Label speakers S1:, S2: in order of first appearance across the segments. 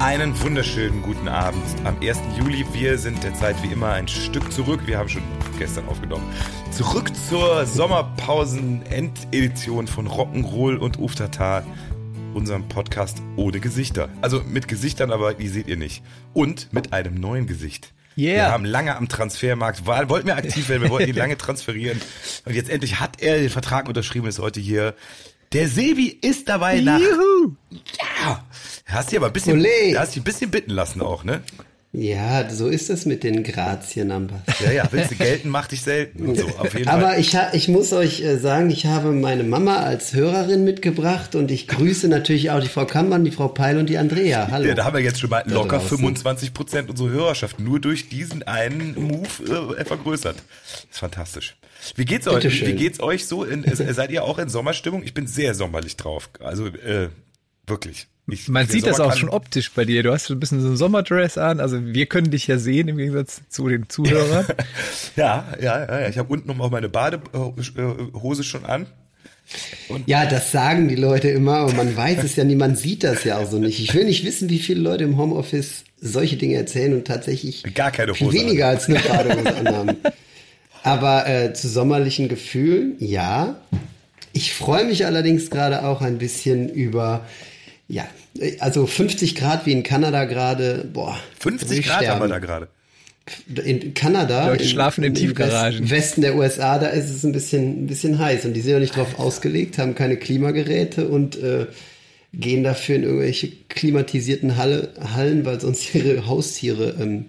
S1: Einen wunderschönen guten Abend am 1. Juli. Wir sind derzeit wie immer ein Stück zurück. Wir haben schon gestern aufgenommen. Zurück zur Sommerpausen-Endedition von Rock'n'Roll und Uftata, unserem Podcast ohne Gesichter. Also mit Gesichtern, aber die seht ihr nicht. Und mit einem neuen Gesicht.
S2: Yeah.
S1: Wir haben lange am Transfermarkt, war, wollten wir aktiv werden, wir wollten ihn lange transferieren. Und jetzt endlich hat er den Vertrag unterschrieben, ist heute hier. Der Sebi ist dabei nach.
S2: Juhu.
S1: Ja. Hast dich aber ein bisschen,
S3: Olé.
S1: hast dich ein bisschen bitten lassen auch, ne?
S3: Ja, so ist es mit den Grazien-Numbers.
S1: Ja, ja, willst du gelten, mach dich selten. Und so, auf jeden
S3: Aber
S1: Fall.
S3: ich, ich muss euch äh, sagen, ich habe meine Mama als Hörerin mitgebracht und ich grüße natürlich auch die Frau Kammern, die Frau Peil und die Andrea. Hallo.
S1: Ja, da haben wir jetzt schon mal locker
S3: draußen.
S1: 25 Prozent unserer Hörerschaft nur durch diesen einen Move äh, vergrößert. Das ist fantastisch. Wie geht's euch?
S3: Bitteschön.
S1: Wie geht's euch so? In, äh, seid ihr auch in Sommerstimmung? Ich bin sehr sommerlich drauf. Also äh, wirklich. Ich,
S2: Man sieht das
S1: Sommer
S2: auch
S1: kann-
S2: schon optisch bei dir. Du hast so ein bisschen so ein Sommerdress an. Also wir können dich ja sehen im Gegensatz zu den Zuhörern.
S1: Ja, ja, ja. ja. Ich habe unten noch mal meine Badehose schon an.
S3: Ja, das sagen die Leute immer, aber man weiß es ja nie, man sieht das ja auch so nicht. Ich will nicht wissen, wie viele Leute im Homeoffice solche Dinge erzählen und tatsächlich
S1: Gar keine
S3: viel
S1: Hose
S3: weniger als eine Badehose anhaben. Aber äh, zu sommerlichen Gefühlen, ja. Ich freue mich allerdings gerade auch ein bisschen über, ja, also 50 Grad wie in Kanada gerade, boah. will
S1: 50
S3: ich
S1: Grad haben wir
S3: sterben.
S1: da gerade.
S3: In Kanada,
S2: Leute schlafen in
S3: im
S2: Tiefgaragen.
S3: West- Westen der USA, da ist es ein bisschen, ein bisschen heiß und die sind ja nicht drauf ausgelegt, haben keine Klimageräte und äh, gehen dafür in irgendwelche klimatisierten Halle, Hallen, weil sonst ihre Haustiere ähm,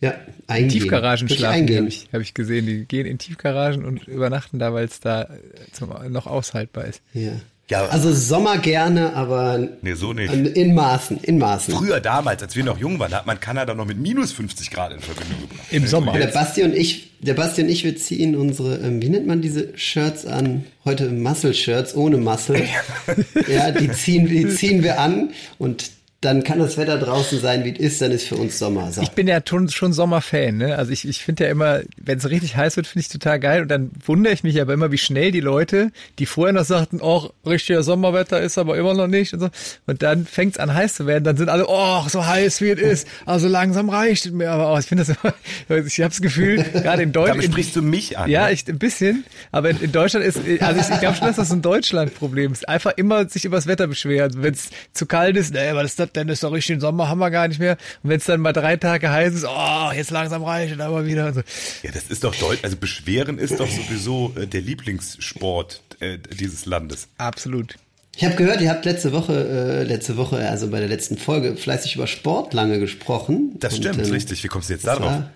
S3: ja, eingehen.
S2: Tiefgaragen schlafen, habe ich, hab ich gesehen. Die gehen in Tiefgaragen und übernachten da, weil es da äh, zum, noch aushaltbar ist.
S3: Ja.
S1: Ja.
S3: Also Sommer gerne, aber
S1: Nee, so nicht.
S3: in Maßen, in Maßen.
S1: Früher damals, als wir noch jung waren, da hat man Kanada noch mit minus 50 Grad in Verbindung gebracht.
S2: Im Sommer.
S3: Der Basti und ich, der Basti und ich, wir ziehen unsere, ähm, wie nennt man diese Shirts an? Heute Muscle-Shirts ohne Muscle. ja, die ziehen, die ziehen wir an und dann kann das Wetter draußen sein, wie es ist, dann ist für uns Sommer. So.
S2: Ich bin ja schon, schon Sommerfan, ne? Also ich, ich finde ja immer, wenn es richtig heiß wird, finde ich total geil. Und dann wundere ich mich aber immer, wie schnell die Leute, die vorher noch sagten, oh, richtiger Sommerwetter ist aber immer noch nicht und so. Und dann fängt es an heiß zu werden, dann sind alle, oh, so heiß wie es ist. Also langsam reicht es mir aber auch. Ich finde das immer, ich habe das Gefühl, gerade in
S1: Damit
S2: Deutschland.
S1: sprichst du mich an.
S2: Ja,
S1: ne?
S2: ich, ein bisschen. Aber in, in Deutschland ist, also ich, ich glaube schon, dass das ein Deutschland-Problem ist. Einfach immer sich über das Wetter beschweren. Wenn es zu kalt ist, nee, was ist das denn? Ist doch richtig den Sommer, haben wir gar nicht mehr. Und wenn es dann mal drei Tage heiß ist, oh, jetzt langsam reicht es aber wieder. Und so.
S1: Ja, das ist doch deutsch. Also Beschweren ist doch sowieso äh, der Lieblingssport äh, dieses Landes.
S2: Absolut.
S3: Ich habe gehört, ihr habt letzte Woche, äh, letzte Woche, also bei der letzten Folge, fleißig über Sport lange gesprochen.
S1: Das
S3: Und,
S1: stimmt,
S3: ähm,
S1: richtig. Wie kommst du jetzt darauf?
S3: war-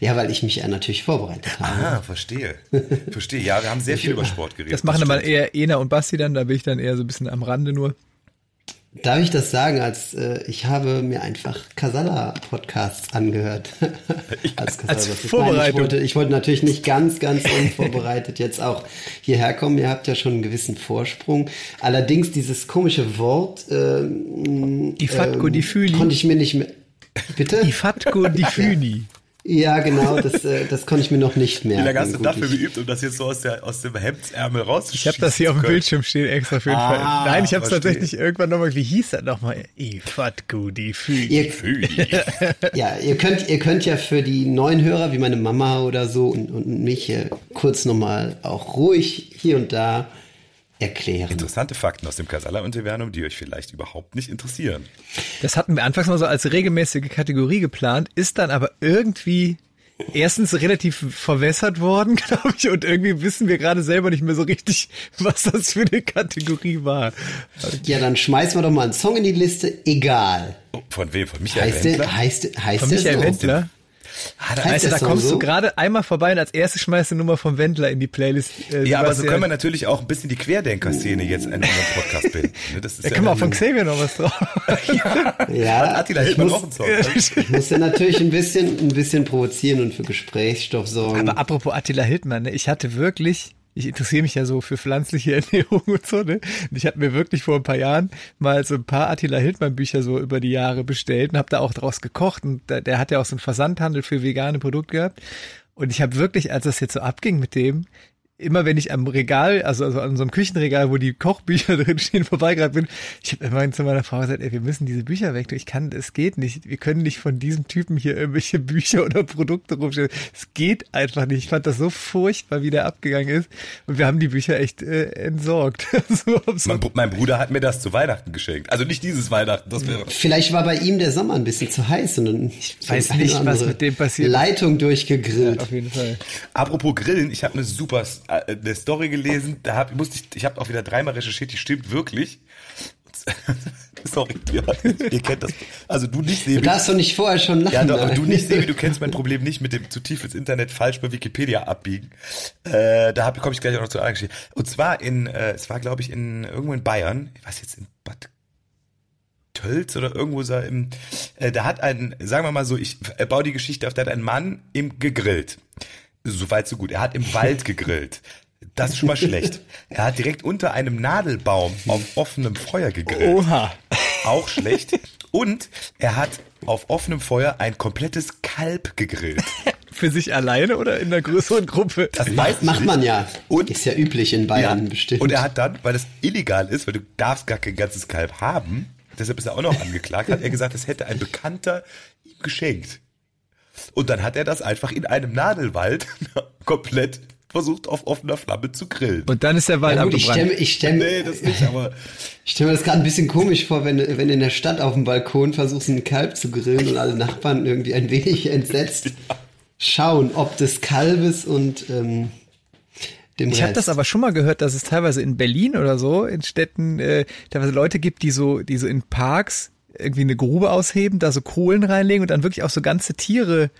S3: Ja, weil ich mich ja natürlich vorbereitet habe.
S1: Ah, verstehe. Verstehe. Ja, wir haben sehr viel über Sport geredet.
S2: Das machen aber
S1: stimmt.
S2: eher Ena und Basti dann, da bin ich dann eher so ein bisschen am Rande nur.
S3: Darf ich das sagen, als äh, ich habe mir einfach Casala-Podcasts angehört. als Casala
S2: als
S3: Nein, ich,
S2: Vorbereitung.
S3: wollte, ich wollte natürlich nicht ganz, ganz unvorbereitet jetzt auch hierher kommen. Ihr habt ja schon einen gewissen Vorsprung. Allerdings dieses komische Wort ähm,
S2: Die Fatko, die Füni.
S3: konnte ich mir nicht mehr... Bitte?
S2: Die Fatko, die Füni.
S3: Ja, genau, das, äh, das konnte ich mir noch nicht merken.
S1: Wie lange hast du
S3: Gut,
S1: dafür geübt, um das jetzt so aus, der, aus dem Hemdsärmel rauszuschießen?
S2: Ich habe das hier auf dem Bildschirm stehen extra für jeden
S1: Ah,
S2: Fall. Nein, ich habe es tatsächlich irgendwann nochmal, wie hieß das nochmal? I Fatko, die Füni.
S3: Ihr,
S1: Fühli.
S3: Ja, ihr könnt, ihr könnt ja für die neuen Hörer wie meine Mama oder so und, und mich äh, kurz nochmal auch ruhig hier und da erklären.
S1: Interessante Fakten aus dem Casala-Universum, die euch vielleicht überhaupt nicht interessieren.
S2: Das hatten wir anfangs mal so als regelmäßige Kategorie geplant, ist dann aber irgendwie erstens relativ verwässert worden, glaube ich, und irgendwie wissen wir gerade selber nicht mehr so richtig, was das für eine Kategorie war.
S3: Ja, dann schmeißen wir doch mal einen Song in die Liste. Egal.
S1: Oh, Von wem? Von Michael
S3: Heißt
S1: Wendler?
S3: der, heißt, heißt
S2: Von
S3: der
S2: Michael
S3: so?
S2: Wendler. Ah, da, weißt du, da kommst so? du gerade einmal vorbei und als erstes schmeißt du Nummer vom Wendler in die Playlist.
S1: Äh, ja, aber so können wir natürlich auch ein bisschen die Querdenker-Szene jetzt in unserem Podcast bilden.
S2: Ne, das ist da ja können wir auch von Xavier noch was drauf.
S3: ja, ja Attila Hildmann auch einen Song. ich muss ja natürlich ein bisschen, ein bisschen provozieren und für Gesprächsstoff sorgen.
S2: Aber apropos Attila Hildmann, ne, ich hatte wirklich ich interessiere mich ja so für pflanzliche Ernährung und so, ne? Und ich hatte mir wirklich vor ein paar Jahren mal so ein paar Attila Hildmann Bücher so über die Jahre bestellt und habe da auch draus gekocht und der, der hat ja auch so einen Versandhandel für vegane Produkte gehabt. Und ich habe wirklich, als das jetzt so abging mit dem, immer wenn ich am Regal, also, also an so einem Küchenregal, wo die Kochbücher drin stehen, vorbeigerannt bin, ich habe immer zu meiner Frau gesagt, ey, wir müssen diese Bücher weg. Ich kann, es geht nicht. Wir können nicht von diesem Typen hier irgendwelche Bücher oder Produkte rumstellen. Es geht einfach nicht. Ich fand das so furchtbar, wie der abgegangen ist. Und wir haben die Bücher echt äh, entsorgt.
S1: so, so. Mein, mein, Bruder hat mir das zu Weihnachten geschenkt. Also nicht dieses Weihnachten. Das wäre
S3: Vielleicht war bei ihm der Sommer ein bisschen zu heiß und dann
S2: ich weiß nicht, was mit dem passiert.
S3: Leitung durchgegrillt.
S2: Ja, auf jeden Fall.
S1: Apropos Grillen, ich habe eine super eine Story gelesen, da hab, musste ich, ich habe auch wieder dreimal recherchiert, die stimmt wirklich. Sorry, ja, ihr kennt das. Also du nicht, Sebi.
S3: Du darfst doch nicht vorher schon lachen.
S1: Ja, doch, aber du nicht, Sebi, du kennst mein Problem nicht mit dem zu tief ins Internet falsch bei Wikipedia abbiegen. Äh, da komme ich gleich auch noch zu einer Geschichte. Und zwar in, äh, es war glaube ich in irgendwo in Bayern, ich weiß jetzt in Bad Tölz oder irgendwo so im, äh, da hat ein, sagen wir mal so, ich äh, baue die Geschichte auf, da hat ein Mann im gegrillt. So weit, so gut. Er hat im Wald gegrillt. Das ist schon mal schlecht. Er hat direkt unter einem Nadelbaum auf offenem Feuer gegrillt.
S2: Oha.
S1: Auch schlecht. Und er hat auf offenem Feuer ein komplettes Kalb gegrillt.
S2: Für sich alleine oder in einer größeren Gruppe?
S3: Das macht, macht man ja. Und, ist ja üblich in Bayern ja. bestimmt.
S1: Und er hat dann, weil es illegal ist, weil du darfst gar kein ganzes Kalb haben, deshalb ist er auch noch angeklagt, hat er gesagt, das hätte ein Bekannter ihm geschenkt. Und dann hat er das einfach in einem Nadelwald komplett versucht auf offener Flamme zu grillen.
S2: Und dann ist der Wald ja, gut,
S3: abgebrannt. Ich stelle nee, das nicht, aber ich stelle mir das gerade ein bisschen komisch vor, wenn, wenn in der Stadt auf dem Balkon versuchst, einen Kalb zu grillen und alle Nachbarn irgendwie ein wenig entsetzt ja. schauen, ob des Kalbes und ähm,
S2: dem ich habe das aber schon mal gehört, dass es teilweise in Berlin oder so in Städten äh, teilweise Leute gibt, die so, die so in Parks irgendwie eine Grube ausheben, da so Kohlen reinlegen und dann wirklich auch so ganze Tiere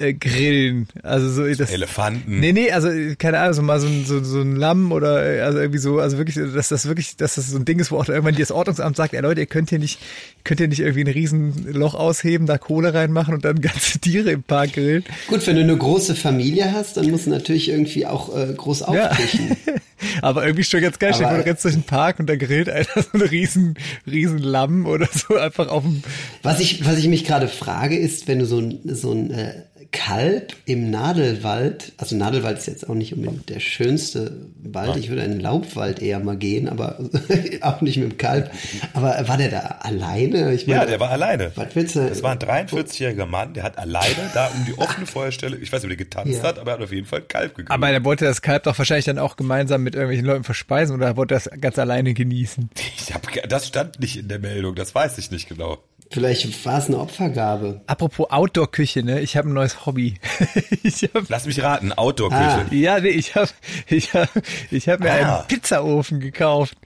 S2: äh, grillen. Also so das,
S1: Elefanten.
S2: Nee, nee, also keine Ahnung, so mal so ein, so, so ein Lamm oder äh, also irgendwie so, also wirklich, dass das wirklich, dass das so ein Ding ist, wo auch irgendwann das Ordnungsamt sagt, ey Leute, ihr könnt hier nicht, könnt ihr nicht irgendwie ein riesen Loch ausheben, da Kohle reinmachen und dann ganze Tiere im Park grillen.
S3: Gut, wenn du eine große Familie hast, dann musst du natürlich irgendwie auch äh, groß auftischen.
S2: Ja. Aber irgendwie schon ganz geil, stell du rennst durch den Park und da grillt einer so ein riesen, riesen Lamm oder so einfach auf dem.
S3: Was ich, was ich mich gerade frage, ist, wenn du so ein, so ein äh, Kalb im Nadelwald, also Nadelwald ist jetzt auch nicht unbedingt der schönste Wald, ich würde in den Laubwald eher mal gehen, aber auch nicht mit dem Kalb. Aber war der da alleine?
S1: Ich meine, ja, der war alleine. Was willst du? Das war ein 43-jähriger Mann, der hat alleine da um die offene Feuerstelle, ich weiß nicht, ob der getanzt ja. hat, aber er hat auf jeden Fall Kalb gegrillt.
S2: Aber er wollte das Kalb doch wahrscheinlich dann auch gemeinsam mit irgendwelchen Leuten verspeisen oder wollte das ganz alleine genießen?
S1: Ich hab, das stand nicht in der Meldung, das weiß ich nicht genau.
S3: Vielleicht war es eine Opfergabe.
S2: Apropos Outdoor-Küche, ne? Ich habe ein neues Hobby.
S1: ich hab, Lass mich raten, Outdoor-Küche. Ah.
S2: Ja, nee, ich habe ich hab, ich hab mir ah. einen Pizzaofen gekauft.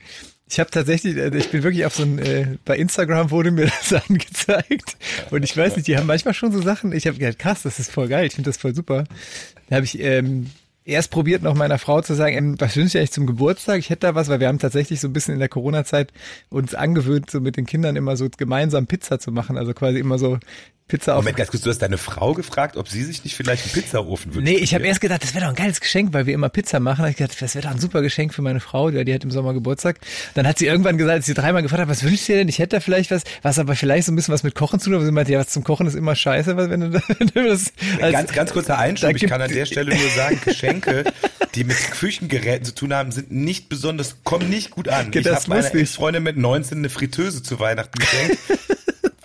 S2: Ich habe tatsächlich, äh, ich bin wirklich auf so ein, äh, bei Instagram wurde mir das angezeigt. Und ich weiß nicht, die haben manchmal schon so Sachen, ich habe gedacht, krass, das ist voll geil, ich finde das voll super. Da habe ich ähm, erst probiert noch meiner Frau zu sagen, ähm, was wünsche ich eigentlich zum Geburtstag? Ich hätte da was, weil wir haben tatsächlich so ein bisschen in der Corona-Zeit uns angewöhnt, so mit den Kindern immer so gemeinsam Pizza zu machen. Also quasi immer so Pizza
S1: Moment, ganz kurz, du hast deine Frau gefragt, ob sie sich nicht vielleicht einen Pizzaofen wünscht.
S2: Nee, ich habe erst gedacht, das wäre doch ein geiles Geschenk, weil wir immer Pizza machen. Da hab ich gedacht, das wäre doch ein super Geschenk für meine Frau, die, die hat im Sommer Geburtstag. Dann hat sie irgendwann gesagt, als sie dreimal gefragt hat, was wünschst du dir denn? Ich hätte da vielleicht was, was aber vielleicht so ein bisschen was mit Kochen zu tun. Aber sie meinte, ja, was zum Kochen ist immer scheiße, wenn du
S1: das. Als, ganz, ganz kurzer Einschub. Ich kann an der Stelle nur sagen, Geschenke, die mit Küchengeräten zu tun haben, sind nicht besonders, kommen nicht gut an.
S2: Okay, ich habe meiner
S1: Ex-Freundin mit 19 eine Fritteuse zu Weihnachten geschenkt.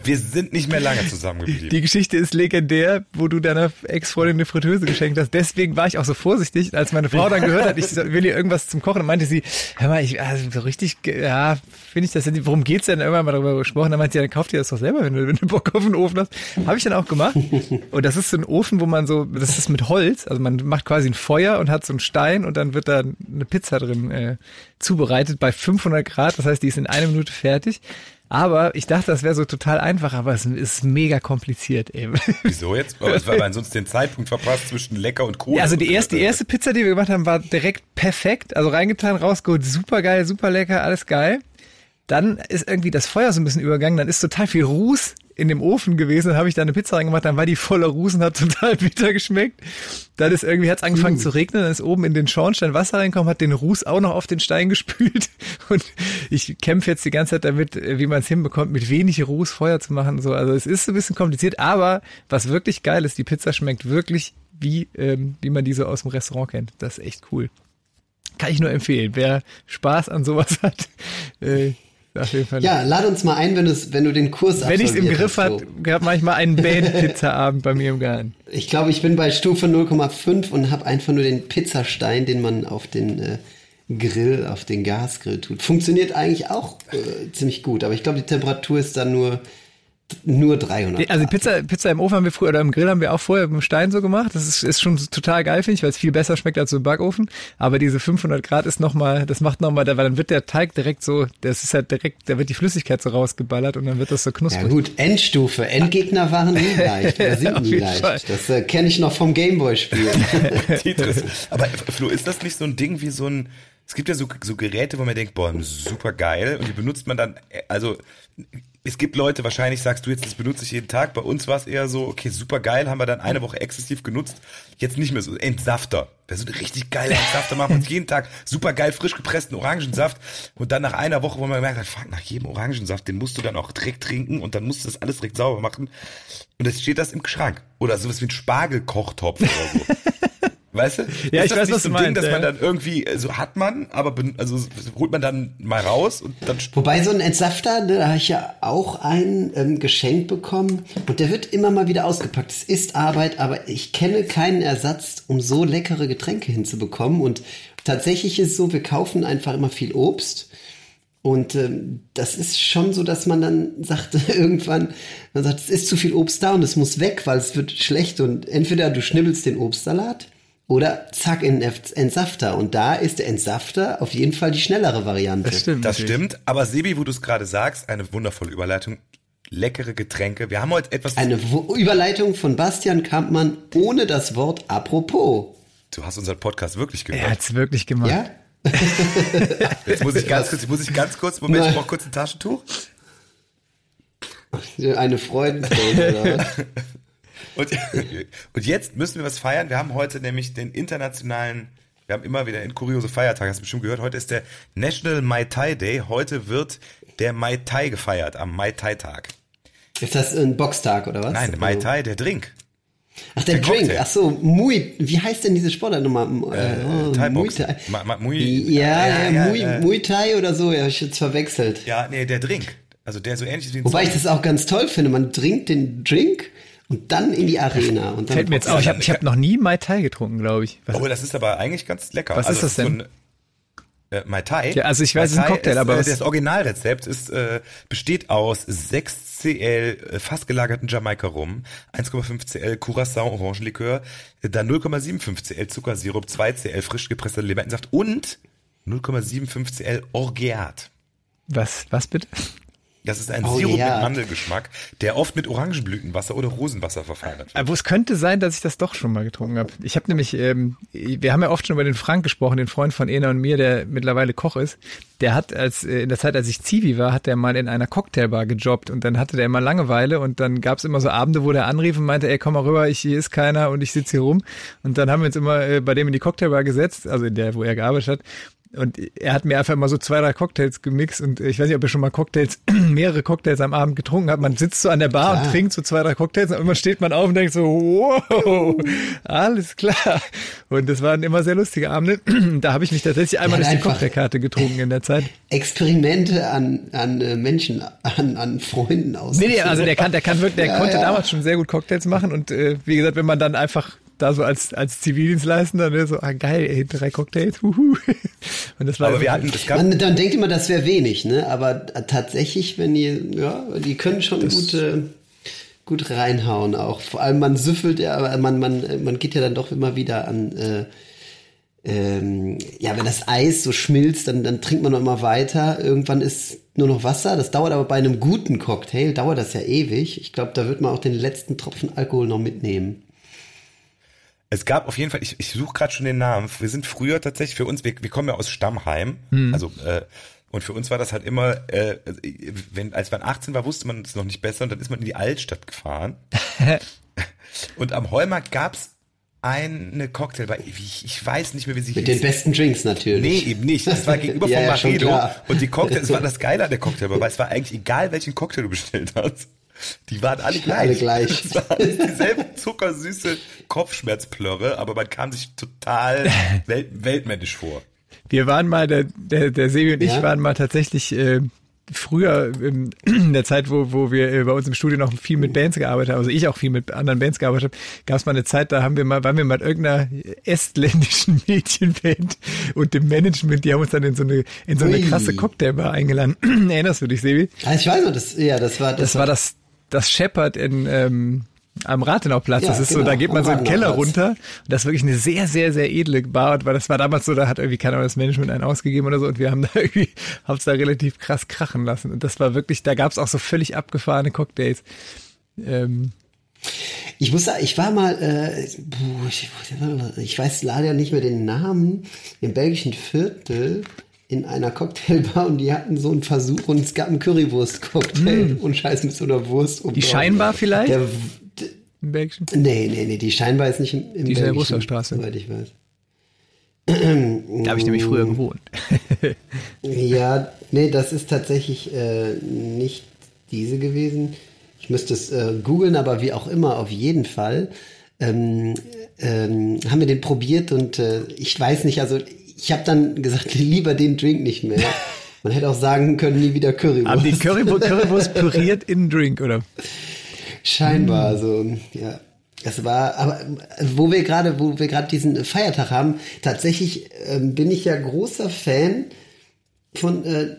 S1: Wir sind nicht mehr lange zusammengeblieben.
S2: Die Geschichte ist legendär, wo du deiner Ex-Freundin eine Fritteuse geschenkt hast. Deswegen war ich auch so vorsichtig, als meine Frau dann gehört hat, ich will ihr irgendwas zum Kochen, dann meinte sie, hör mal, ich, also so richtig, ja, finde ich das, worum geht's denn? Irgendwann mal darüber gesprochen, dann meinte sie, dann kauf dir das doch selber, wenn du, wenn du Bock auf einen Ofen hast. Habe ich dann auch gemacht. Und das ist so ein Ofen, wo man so, das ist mit Holz, also man macht quasi ein Feuer und hat so einen Stein und dann wird da eine Pizza drin äh, zubereitet bei 500 Grad, das heißt, die ist in einer Minute fertig. Aber ich dachte, das wäre so total einfach, aber es ist mega kompliziert eben.
S1: Wieso jetzt? Weil man sonst den Zeitpunkt verpasst zwischen lecker und cool.
S2: Ja, also die erste, die erste Pizza, die wir gemacht haben, war direkt perfekt. Also reingetan, rausgeholt, super geil, super lecker, alles geil. Dann ist irgendwie das Feuer so ein bisschen übergangen, dann ist total viel Ruß in dem Ofen gewesen, dann habe ich da eine Pizza reingemacht, dann war die voller Ruß und hat total bitter geschmeckt. Dann ist irgendwie hat's angefangen uh. zu regnen, dann ist oben in den Schornstein Wasser reinkommen, hat den Ruß auch noch auf den Stein gespült und ich kämpfe jetzt die ganze Zeit damit, wie man es hinbekommt, mit wenig Ruß Feuer zu machen. So, also es ist ein bisschen kompliziert, aber was wirklich geil ist, die Pizza schmeckt wirklich wie ähm, wie man diese aus dem Restaurant kennt. Das ist echt cool. Kann ich nur empfehlen. Wer Spaß an sowas hat, äh,
S3: auf jeden Fall. Ja, lad uns mal ein, wenn, wenn du den Kurs
S2: Wenn ich es im Griff hast, so. gab manchmal einen Band-Pizza-Abend bei mir im Garten.
S3: Ich glaube, ich bin bei Stufe 0,5 und habe einfach nur den Pizzastein, den man auf den äh, Grill, auf den Gasgrill tut. Funktioniert eigentlich auch äh, ziemlich gut, aber ich glaube, die Temperatur ist dann nur nur 300.
S2: Also Pizza, Pizza im Ofen haben wir früher oder im Grill haben wir auch vorher mit dem Stein so gemacht. Das ist, ist schon total geil, finde ich, weil es viel besser schmeckt als so im Backofen. Aber diese 500 Grad ist nochmal, das macht nochmal, weil dann wird der Teig direkt so, das ist halt direkt, da wird die Flüssigkeit so rausgeballert und dann wird das so knusprig. Ja
S3: gut, Endstufe. Endgegner waren nie leicht oder sind nie leicht. Fall. Das äh, kenne ich noch vom Gameboy-Spiel.
S1: Aber Flo, ist das nicht so ein Ding wie so ein, es gibt ja so, so Geräte, wo man denkt, boah, super geil und die benutzt man dann, also es gibt Leute, wahrscheinlich sagst du jetzt, das benutze ich jeden Tag. Bei uns war es eher so, okay, super geil, haben wir dann eine Woche exzessiv genutzt. Jetzt nicht mehr so. Entsafter. Wer so eine richtig geile Entsafter macht uns jeden Tag super geil frisch gepressten Orangensaft. Und dann nach einer Woche, wo man gemerkt hat, fuck, nach jedem Orangensaft, den musst du dann auch direkt trinken und dann musst du das alles direkt sauber machen. Und jetzt steht das im Schrank. Oder sowas wie ein Spargelkochtopf oder so. Weißt du?
S2: Ja, ist ich weiß, was so du meinst. Ding,
S1: dass man dann irgendwie, so also hat man, aber also holt man dann mal raus und dann.
S3: Wobei so ein Entsafter, da habe ich ja auch einen ähm, geschenkt bekommen und der wird immer mal wieder ausgepackt. Es ist Arbeit, aber ich kenne keinen Ersatz, um so leckere Getränke hinzubekommen. Und tatsächlich ist es so, wir kaufen einfach immer viel Obst. Und ähm, das ist schon so, dass man dann sagt, irgendwann, man sagt, es ist zu viel Obst da und es muss weg, weil es wird schlecht. Und entweder du schnibbelst den Obstsalat oder zack in den Entsafter. Und da ist der Entsafter auf jeden Fall die schnellere Variante.
S1: Das stimmt. Das stimmt. Aber Sebi, wo du es gerade sagst, eine wundervolle Überleitung. Leckere Getränke. Wir haben heute etwas.
S3: Eine w Überleitung von Bastian Kampmann ohne das Wort apropos.
S1: Du hast unseren Podcast wirklich gehört.
S2: Er hat's wirklich gemacht.
S3: Ja?
S1: Jetzt muss ich ganz kurz, muss ich ganz kurz, Moment, ich brauche kurz ein Taschentuch.
S3: Eine Freudenträne, oder?
S1: Und, und jetzt müssen wir was feiern. Wir haben heute nämlich den internationalen, wir haben immer wieder in kuriose Feiertage, hast du bestimmt gehört, heute ist der National Mai Tai Day. Heute wird der Mai Tai gefeiert, am Mai Tai Tag.
S3: Ist das ein Boxtag oder was?
S1: Nein, Mai Tai, der Drink.
S3: Ach, der, der Drink. Cocktail. Ach so, Mui. Wie heißt denn diese Sportart nochmal?
S1: Äh, oh, Thai Muay Thai. Ma, ma, Mui,
S3: ja, ja, ja, Mui, ja, Muay Thai oder so, ja, ich jetzt verwechselt.
S1: Ja, nee, der Drink. Also der so ähnlich ist wie ein
S3: Wobei Zombie. ich das auch ganz toll finde. Man trinkt den Drink und dann in die Arena. Und dann
S2: Fällt mir jetzt auf, ich habe hab noch nie Mai Tai getrunken, glaube ich.
S1: Was oh, das ist aber eigentlich ganz lecker.
S2: Was also ist das denn?
S1: So ein, äh, Mai Tai.
S2: Ja, also ich weiß, es ist ein Cocktail, ist, aber
S1: äh, das Originalrezept ist äh, besteht aus 6 cl äh, fast gelagerten Jamaika Rum, 1,5 cl Curacao Orangenlikör, dann 0,75 cl Zuckersirup, 2 cl frisch gepresster Limettensaft und 0,75 cl Orgeat.
S2: Was was bitte?
S1: Das ist ein oh, Sirup ja. mit Mandelgeschmack, der oft mit Orangenblütenwasser oder Rosenwasser verfeinert wird.
S2: Aber es könnte sein, dass ich das doch schon mal getrunken habe. Ich habe nämlich, ähm, wir haben ja oft schon über den Frank gesprochen, den Freund von Ena und mir, der mittlerweile Koch ist. Der hat als äh, in der Zeit, als ich Zivi war, hat der mal in einer Cocktailbar gejobbt und dann hatte der immer Langeweile und dann gab es immer so Abende, wo der anrief und meinte, ey, komm mal rüber, ich, hier ist keiner und ich sitze hier rum. Und dann haben wir uns immer äh, bei dem in die Cocktailbar gesetzt, also in der, wo er gearbeitet hat. Und er hat mir einfach mal so zwei, drei Cocktails gemixt und ich weiß nicht, ob ihr schon mal Cocktails, mehrere Cocktails am Abend getrunken habt. Man sitzt so an der Bar klar. und trinkt so zwei, drei Cocktails und irgendwann steht man auf und denkt so, wow, alles klar. Und das waren immer sehr lustige Abende. Da habe ich mich tatsächlich einmal durch die Cocktailkarte getrunken in der Zeit.
S3: Experimente an, an äh, Menschen, an, an Freunden aus.
S2: Nee, nee, also der kann, der kann wirklich, der ja, konnte ja. damals schon sehr gut Cocktails machen und äh, wie gesagt, wenn man dann einfach da so als, als Zivildienstleistender, ne, so, ah, geil, ey, drei Cocktails, huhu.
S1: Und das war aber wir hatten, das
S3: gab man, dann denkt immer, das wäre wenig, ne, aber tatsächlich, wenn die, ja, die können schon gut, äh, gut reinhauen auch. Vor allem man süffelt ja, aber man, man, man geht ja dann doch immer wieder an, äh, ähm, ja, wenn das Eis so schmilzt, dann, dann trinkt man noch mal weiter. Irgendwann ist nur noch Wasser. Das dauert aber bei einem guten Cocktail, dauert das ja ewig. Ich glaube, da wird man auch den letzten Tropfen Alkohol noch mitnehmen.
S1: Es gab auf jeden Fall, ich, ich suche gerade schon den Namen. Wir sind früher tatsächlich für uns, wir, wir kommen ja aus Stammheim, hm. also äh, und für uns war das halt immer, äh, wenn als man 18 war, wusste man es noch nicht besser und dann ist man in die Altstadt gefahren. und am Heumarkt gab's eine Cocktailbar, ich, ich weiß nicht mehr, wie sie
S3: Mit hieß. den besten Drinks natürlich.
S1: Nee, eben nicht. Das war gegenüber ja, von Maredo. Ja, und die Cocktails, das war das Geile an der Cocktailbar, weil es war eigentlich egal, welchen Cocktail du bestellt hast. Die waren alle gleich.
S3: Alle gleich.
S1: Das war dieselbe zuckersüße Kopfschmerzplörre, aber man kam sich total welt weltmännisch vor.
S2: Wir waren mal, der, der, der Sebi und ja? ich waren mal tatsächlich äh, früher in, der Zeit, wo, wo wir äh, bei uns im Studio noch viel mit Bands gearbeitet haben, also ich auch viel mit anderen Bands gearbeitet habe, gab es mal eine Zeit, da haben wir mal, waren wir mal irgendeiner estländischen Mädchenband und dem Management, die haben uns dann in so eine, in so eine Ui. krasse Cocktailbar eingeladen. Erinnerst du dich, Sebi?
S3: Ah, ich weiß noch, das, ja, das war,
S2: das, das war das, das Shepard in, ähm, am Rathenauplatz. Ja, das ist genau, so, da geht man so im Keller runter. Und das ist wirklich eine sehr, sehr, sehr edle Bar. Weil das war damals so, da hat irgendwie keiner das Management einen ausgegeben oder so. Und wir haben da irgendwie, haben es da relativ krass krachen lassen. Und das war wirklich, da gab es auch so völlig abgefahrene Cocktails. Ähm,
S3: ich muss ich war mal, äh, ich weiß leider nicht mehr den Namen, im belgischen Viertel in einer Cocktailbar und die hatten so einen Versuch und es gab einen Currywurst-Cocktail mm. und Scheiß mit so einer Wurst.
S2: Die Scheinbar vielleicht? Der,
S3: im Belgischen? Nee, nee, nee, die scheinbar ist nicht im, im
S2: Die ist in der Straße.
S3: Soweit ich weiß.
S2: Da habe ich nämlich früher gewohnt.
S3: ja, nee, das ist tatsächlich äh, nicht diese gewesen. Ich müsste es äh, googeln, aber wie auch immer, auf jeden Fall. Ähm, ähm, haben wir den probiert und äh, ich weiß nicht, also ich habe dann gesagt, lieber den Drink nicht mehr. Man hätte auch sagen können, nie wieder Currywurst.
S2: Haben die Currywurst, Currywurst püriert in Drink, oder?
S3: Scheinbar, so, ja. Es war, aber wo wir gerade, wo wir gerade diesen Feiertag haben, tatsächlich ähm, bin ich ja großer Fan von äh,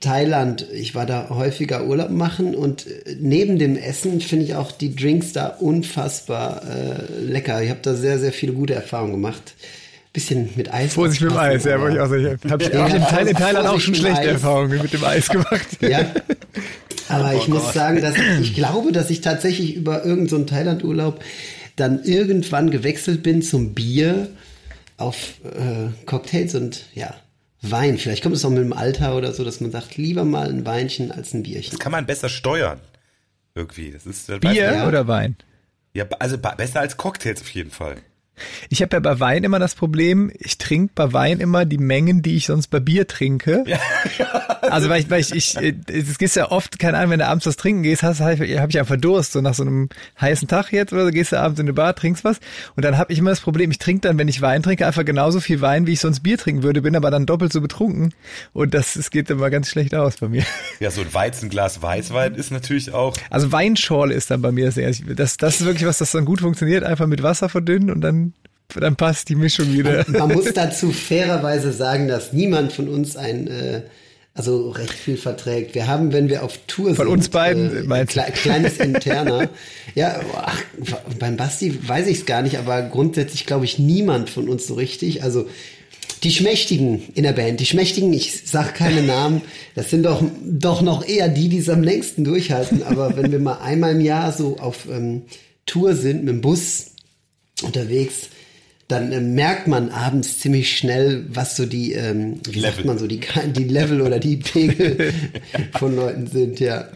S3: Thailand. Ich war da häufiger Urlaub machen und äh, neben dem Essen finde ich auch die Drinks da unfassbar äh, lecker. Ich habe da sehr, sehr viele gute Erfahrungen gemacht bisschen mit Eis.
S2: Vorsicht mit dem Eis, ja, wollte ich auch sagen. Habe ich ja, in, Teil, in Thailand auch schon schlechte Erfahrungen mit dem Eis gemacht.
S3: Ja. Aber oh ich Gott. muss sagen, dass ich glaube, dass ich tatsächlich über irgendeinen so Thailand-Urlaub dann irgendwann gewechselt bin zum Bier auf äh, Cocktails und ja, Wein. Vielleicht kommt es auch mit dem Alter oder so, dass man sagt, lieber mal ein Weinchen als ein Bierchen.
S1: Das kann man besser steuern. Irgendwie. Das ist, das
S2: Bier ja. oder Wein?
S1: Ja, also besser als Cocktails auf jeden Fall.
S2: Ich habe ja bei Wein immer das Problem, ich trinke bei Wein immer die Mengen, die ich sonst bei Bier trinke. Ja. Also weil ich, weil ich, ich es ist ja oft, keine Ahnung, wenn du abends was trinken gehst, hast habe hab ich einfach Durst, so nach so einem heißen Tag jetzt oder so, gehst du abends in eine Bar, trinkst was und dann habe ich immer das Problem, ich trinke dann, wenn ich Wein trinke, einfach genauso viel Wein, wie ich sonst Bier trinken würde, bin aber dann doppelt so betrunken und das, es geht immer ganz schlecht aus bei mir.
S1: Ja, so ein Weizenglas Weißwein ist natürlich auch.
S2: Also Weinschorle ist dann bei mir sehr, das, das ist wirklich was, das dann gut funktioniert, einfach mit Wasser verdünnen und dann dann passt die Mischung wieder.
S3: Man, man muss dazu fairerweise sagen, dass niemand von uns ein äh, also recht viel verträgt. Wir haben, wenn wir auf Tour
S2: sind,
S3: von
S2: uns beiden,
S3: äh, kle kleines Interner. ja, ach, beim Basti weiß ich es gar nicht, aber grundsätzlich glaube ich niemand von uns so richtig. Also die Schmächtigen in der Band, die Schmächtigen, ich sag keine Namen, das sind doch doch noch eher die, die es am längsten durchhalten. Aber wenn wir mal einmal im Jahr so auf ähm, Tour sind mit dem Bus unterwegs, dann äh, merkt man abends ziemlich schnell, was so die, ähm, wie Level. sagt man so, die, die Level oder die Pegel von Leuten sind, ja.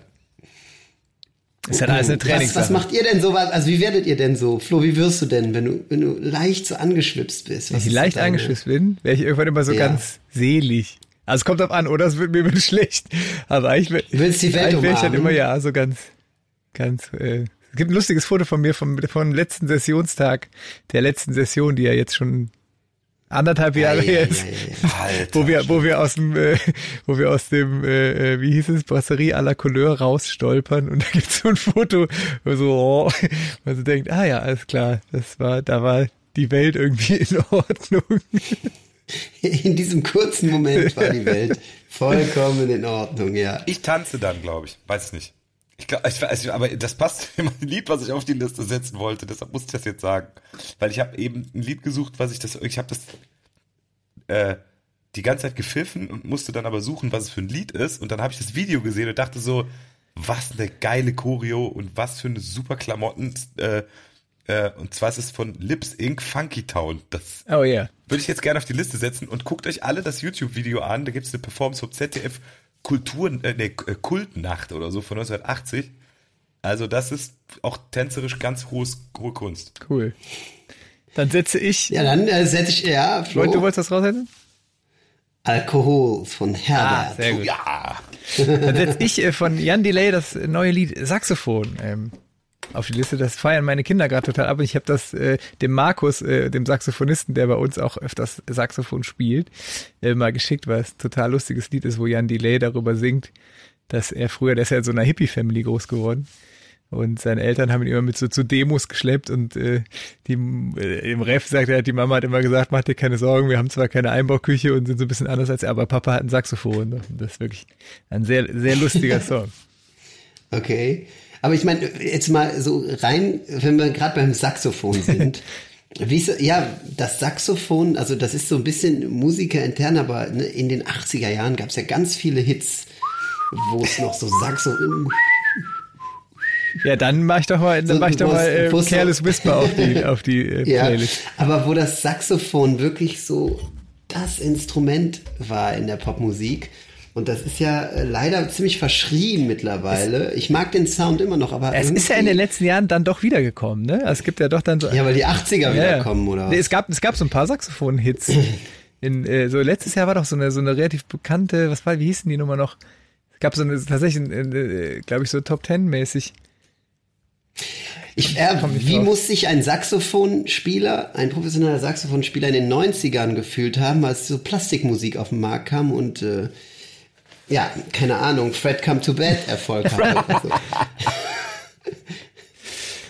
S2: Ist ja alles eine Trainingssache.
S3: Was, was macht ihr denn so? Also wie werdet ihr denn so? Flo, wie wirst du denn, wenn du, wenn du leicht so angeschwipst bist?
S2: wenn ich leicht angeschwipst bin, wäre ich irgendwann immer so ja. ganz selig. Also es kommt drauf an, oder es wird mir wird schlecht. Aber ich,
S3: Willst die Welt
S2: wäre ich dann immer ja so ganz, ganz äh, es gibt ein lustiges Foto von mir vom, vom letzten Sessionstag, der letzten Session, die ja jetzt schon anderthalb Jahre her ist, wo wir, wo wir aus dem, äh, wo wir aus dem, äh, äh, wie hieß es, Brasserie à la Couleur rausstolpern und da gibt's so ein Foto, wo so, oh, man so denkt, ah ja, alles klar, das war, da war die Welt irgendwie in Ordnung.
S3: In diesem kurzen Moment war die Welt vollkommen in Ordnung, ja.
S1: Ich tanze dann, glaube ich, weiß nicht. Ich glaube, ich weiß, aber das passt in mein Lied, was ich auf die Liste setzen wollte. Deshalb muss ich das jetzt sagen, weil ich habe eben ein Lied gesucht, was ich das, ich habe das, äh, die ganze Zeit gepfiffen und musste dann aber suchen, was es für ein Lied ist. Und dann habe ich das Video gesehen und dachte so, was eine geile Choreo und was für eine super Klamotten. Äh, äh, und zwar ist es von Lips Inc. Funky Town. Das
S2: Oh ja.
S1: würde ich jetzt gerne auf die Liste setzen und guckt euch alle das YouTube-Video an. Da gibt es eine Performance vom ZDF Kultur, äh, nee, äh, Kultnacht oder so von 1980. Also das ist auch tänzerisch ganz hohes, hohe Kunst.
S2: Cool. Dann setze ich.
S3: Ja, dann äh, setze ich, ja, Flo,
S2: Leute, du wolltest das raussetzen?
S3: Alkohol von Herbert.
S2: Ah, sehr gut.
S1: Ja.
S2: Dann setze ich äh, von Jan Delay das neue Lied Saxophon ähm, auf die Liste. Das feiern meine Kinder gerade total ab. Und ich habe das äh, dem Markus, äh, dem Saxophonisten, der bei uns auch öfters Saxophon spielt, äh, mal geschickt, weil es ein total lustiges Lied ist, wo Jan Delay darüber singt, dass er früher, der ist ja in so einer Hippie-Family groß geworden. Und seine Eltern haben ihn immer mit so zu Demos geschleppt und äh, die, äh, im Ref sagt er, die Mama hat immer gesagt, mach dir keine Sorgen, wir haben zwar keine Einbauküche und sind so ein bisschen anders als er, aber Papa hat ein Saxophon. Und Das ist wirklich ein sehr, sehr lustiger Song.
S3: Okay. Aber ich meine, jetzt mal so rein, wenn wir gerade beim Saxophon sind. Wie ist, ja, das Saxophon, also das ist so ein bisschen Musiker intern, aber ne, in den 80er Jahren gab es ja ganz viele Hits, wo es noch so Saxo.
S2: Ja, dann mach ich doch mal, dann
S3: So,
S2: mach ich doch mal äh,
S3: so-
S2: Careless Whisper auf die, auf die äh,
S3: Ja,
S2: Playlist.
S3: aber wo das Saxophon wirklich so das Instrument war in der Popmusik. Und das ist ja äh, leider ziemlich verschrien mittlerweile. Ich mag den Sound immer noch, aber
S2: Es ist ja in den letzten Jahren dann doch wiedergekommen, ne? Es gibt ja doch dann so.
S3: Ja, weil die 80er wiederkommen, oder?
S2: Nee,
S3: was?
S2: es gab, es gab so ein paar Saxophon-Hits. In, äh, so letztes Jahr war doch so eine, so eine relativ bekannte, was war, wie hießen die Nummer noch? Es gab so eine, tatsächlich, äh, glaube ich, so Top Ten mäßig.
S3: Ich, äh, wie
S2: drauf.
S3: muss sich ein Saxophonspieler, ein professioneller Saxophonspieler in den 90ern gefühlt haben, als so Plastikmusik auf den Markt kam und äh, ja, keine Ahnung, Fred Come to Bed Erfolg hatte.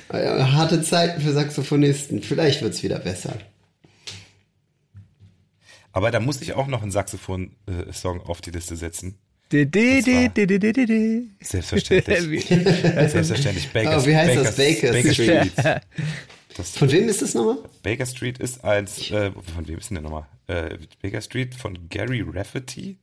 S3: Also. Harte Zeiten für Saxophonisten. Vielleicht wird's wieder besser.
S1: Aber da muss ich auch noch einen Saxophon-Song auf die Liste setzen.
S2: De, de, de,
S1: war-
S2: de, de, de, de, de.
S1: Selbstverständlich. Selbstverständlich. Baker,
S3: Oh, wie heißt das?
S1: Baker,
S3: Baker. Street.
S1: Das,
S3: Von wem ist das nochmal?
S1: Baker Street ist eins, äh, von wem ist denn der nochmal? Äh, Baker Street von Gary Rafferty.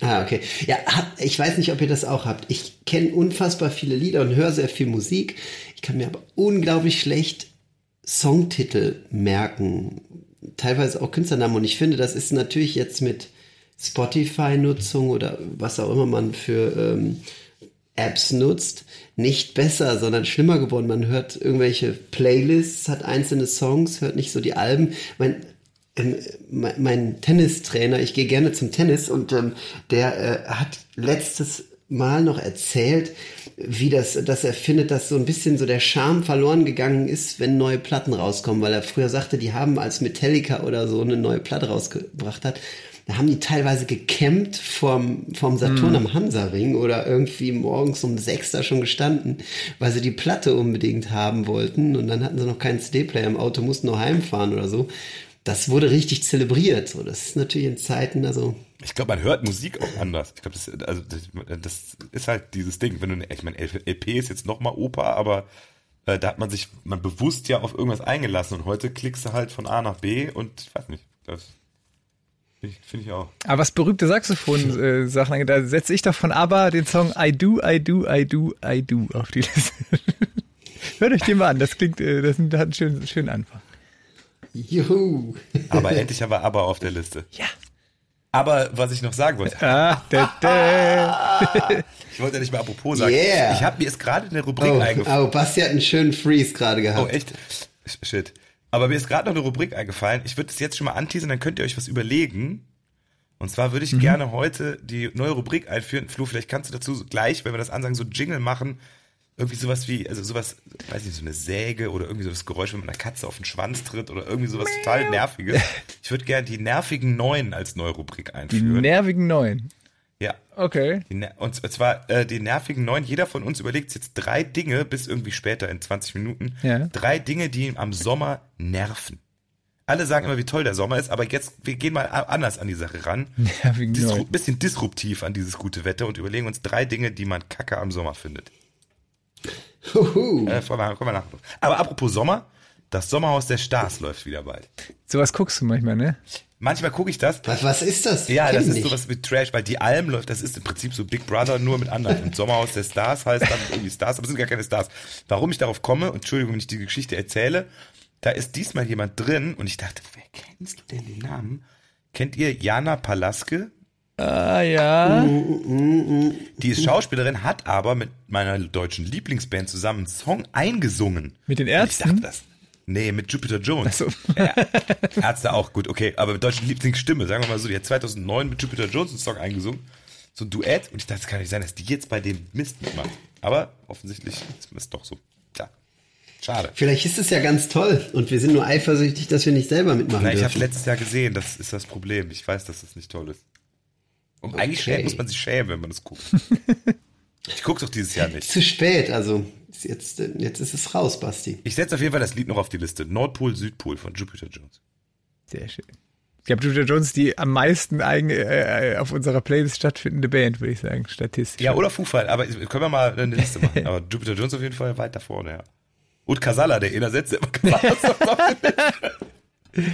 S3: Ah, okay. Ja, ich weiß nicht, ob ihr das auch habt. Ich kenne unfassbar viele Lieder und höre sehr viel Musik. Ich kann mir aber unglaublich schlecht Songtitel merken. Teilweise auch Künstlernamen. Und ich finde, das ist natürlich jetzt mit Spotify-Nutzung oder was auch immer man für ähm, Apps nutzt, nicht besser, sondern schlimmer geworden. Man hört irgendwelche Playlists, hat einzelne Songs, hört nicht so die Alben. Mein, ähm, mein, Tennistrainer, ich gehe gerne zum Tennis und ähm, der äh, hat letztes Mal noch erzählt, wie das, dass er findet, dass so ein bisschen so der Charme verloren gegangen ist, wenn neue Platten rauskommen, weil er früher sagte, die haben als Metallica oder so eine neue Platte rausgebracht hat, da haben die teilweise gecampt vorm, vorm Saturn am Hansaring oder irgendwie morgens um sechs da schon gestanden, weil sie die Platte unbedingt haben wollten und dann hatten sie noch keinen CD-Player im Auto, mussten noch heimfahren oder so. Das wurde richtig zelebriert. So, das ist natürlich in Zeiten, also
S1: Ich glaube, man hört Musik auch anders. Ich glaube, das, also, das, ist halt dieses Ding. Wenn du, ich meine, LP ist jetzt nochmal Oper, aber äh, da hat man sich man bewusst ja auf irgendwas eingelassen und heute klickst du halt von A nach B und ich weiß nicht. Das finde ich, auch.
S2: Aber was berühmte Saxophon-Sachen angeht, da setze ich doch von ABBA den Song I Do, I Do, I Do, I Do auf die Liste. Hört euch den mal an, das klingt, äh, das hat einen schönen, schönen Anfang.
S3: juhu.
S1: Aber endlich haben wir aber auf der Liste.
S2: Ja.
S1: Aber was ich noch sagen wollte,
S2: Ah, da, da.
S1: ich wollte ja nicht mehr apropos sagen.
S3: Yeah.
S1: Ich habe mir ist gerade eine Rubrik
S3: Oh,
S1: eingefallen.
S3: oh, Basti hat einen schönen Freeze gerade
S1: Oh,
S3: gehabt.
S1: echt? Shit. Aber mir ist gerade noch eine Rubrik eingefallen. Ich würde es jetzt schon mal anteasern, dann könnt ihr euch was überlegen. Und zwar würde ich gerne heute die neue Rubrik einführen. Flo, vielleicht kannst du dazu gleich, wenn wir das ansagen, so Jingle machen. Irgendwie sowas wie, also sowas, weiß nicht, so eine Säge oder irgendwie so das Geräusch, wenn man einer Katze auf den Schwanz tritt oder irgendwie sowas total Nerviges. Ich würde gerne die nervigen Neuen als neue Rubrik
S2: Die
S1: einführen.
S2: nervigen Neuen.
S1: ja.
S2: Okay.
S1: Die, ner- und zwar äh, die nervigen Neuen. Jeder von uns überlegt jetzt drei Dinge, bis irgendwie später in 20 Minuten.
S2: Ja.
S1: Drei Dinge, die ihn am Sommer nerven. Alle sagen immer, wie toll der Sommer ist, aber jetzt, wir gehen mal anders an die Sache ran.
S2: Nervigen
S1: Disru
S2: Neuen.
S1: bisschen disruptiv an dieses gute Wetter und überlegen uns drei Dinge, die man kacke am Sommer findet.
S3: Huhu.
S1: Äh, kommen wir, kommen wir. Aber apropos Sommer, Das Sommerhaus der Stars läuft wieder bald.
S2: Sowas guckst du manchmal, ne?
S1: Manchmal gucke ich das.
S3: Was, was ist das?
S1: Ja,
S3: Kenn
S1: das ist
S3: nicht.
S1: sowas mit Trash, weil die Alm läuft, das ist im Prinzip so Big Brother nur mit anderen. Und Sommerhaus der Stars heißt dann irgendwie Stars, aber es sind gar keine Stars. Warum ich darauf komme, und Entschuldigung, wenn ich die Geschichte erzähle, da ist diesmal jemand drin und ich dachte, wer kennst du denn den Namen? Kennt ihr Jana Palaske?
S2: Ah, ja.
S1: Die ist Schauspielerin, hat aber mit meiner deutschen Lieblingsband zusammen einen Song eingesungen.
S2: Mit den
S1: Und Ich
S2: Ärzten?
S1: dachte das. Nee, mit Jupiter Jones.
S2: so.
S1: Ja, Ärzte auch gut, okay. Aber mit deutschen Lieblingsstimme, sagen wir mal so, die hat 2009 mit Jupiter Jones einen Song eingesungen. So ein Duett. Und ich dachte, es kann nicht sein, dass die jetzt bei dem Mist mitmacht. Aber offensichtlich ist es doch so. Tja. Schade.
S3: Vielleicht ist es ja ganz toll und wir sind nur eifersüchtig, dass wir nicht selber mitmachen
S1: Na, ich habe letztes Jahr gesehen, das ist das Problem. Ich weiß, dass das nicht toll ist. Und eigentlich
S3: Okay.
S1: schämen, muss man sich schämen, wenn man das guckt. Ich guck's doch dieses Jahr nicht.
S3: Zu spät, also jetzt, jetzt ist es raus, Basti.
S1: Ich setze auf jeden Fall das Lied noch auf die Liste. Nordpol, Südpol von Jupiter Jones.
S2: Sehr schön. Ich glaube, Jupiter Jones ist die am meisten eigen, äh, auf unserer Playlist stattfindende Band, würde ich sagen, statistisch.
S1: Ja, oder Foo Fighters, aber können wir mal eine Liste machen. Aber Jupiter Jones auf jeden Fall weiter vorne, ja. Und Casala, der einer setzt immer Casala auf die Liste.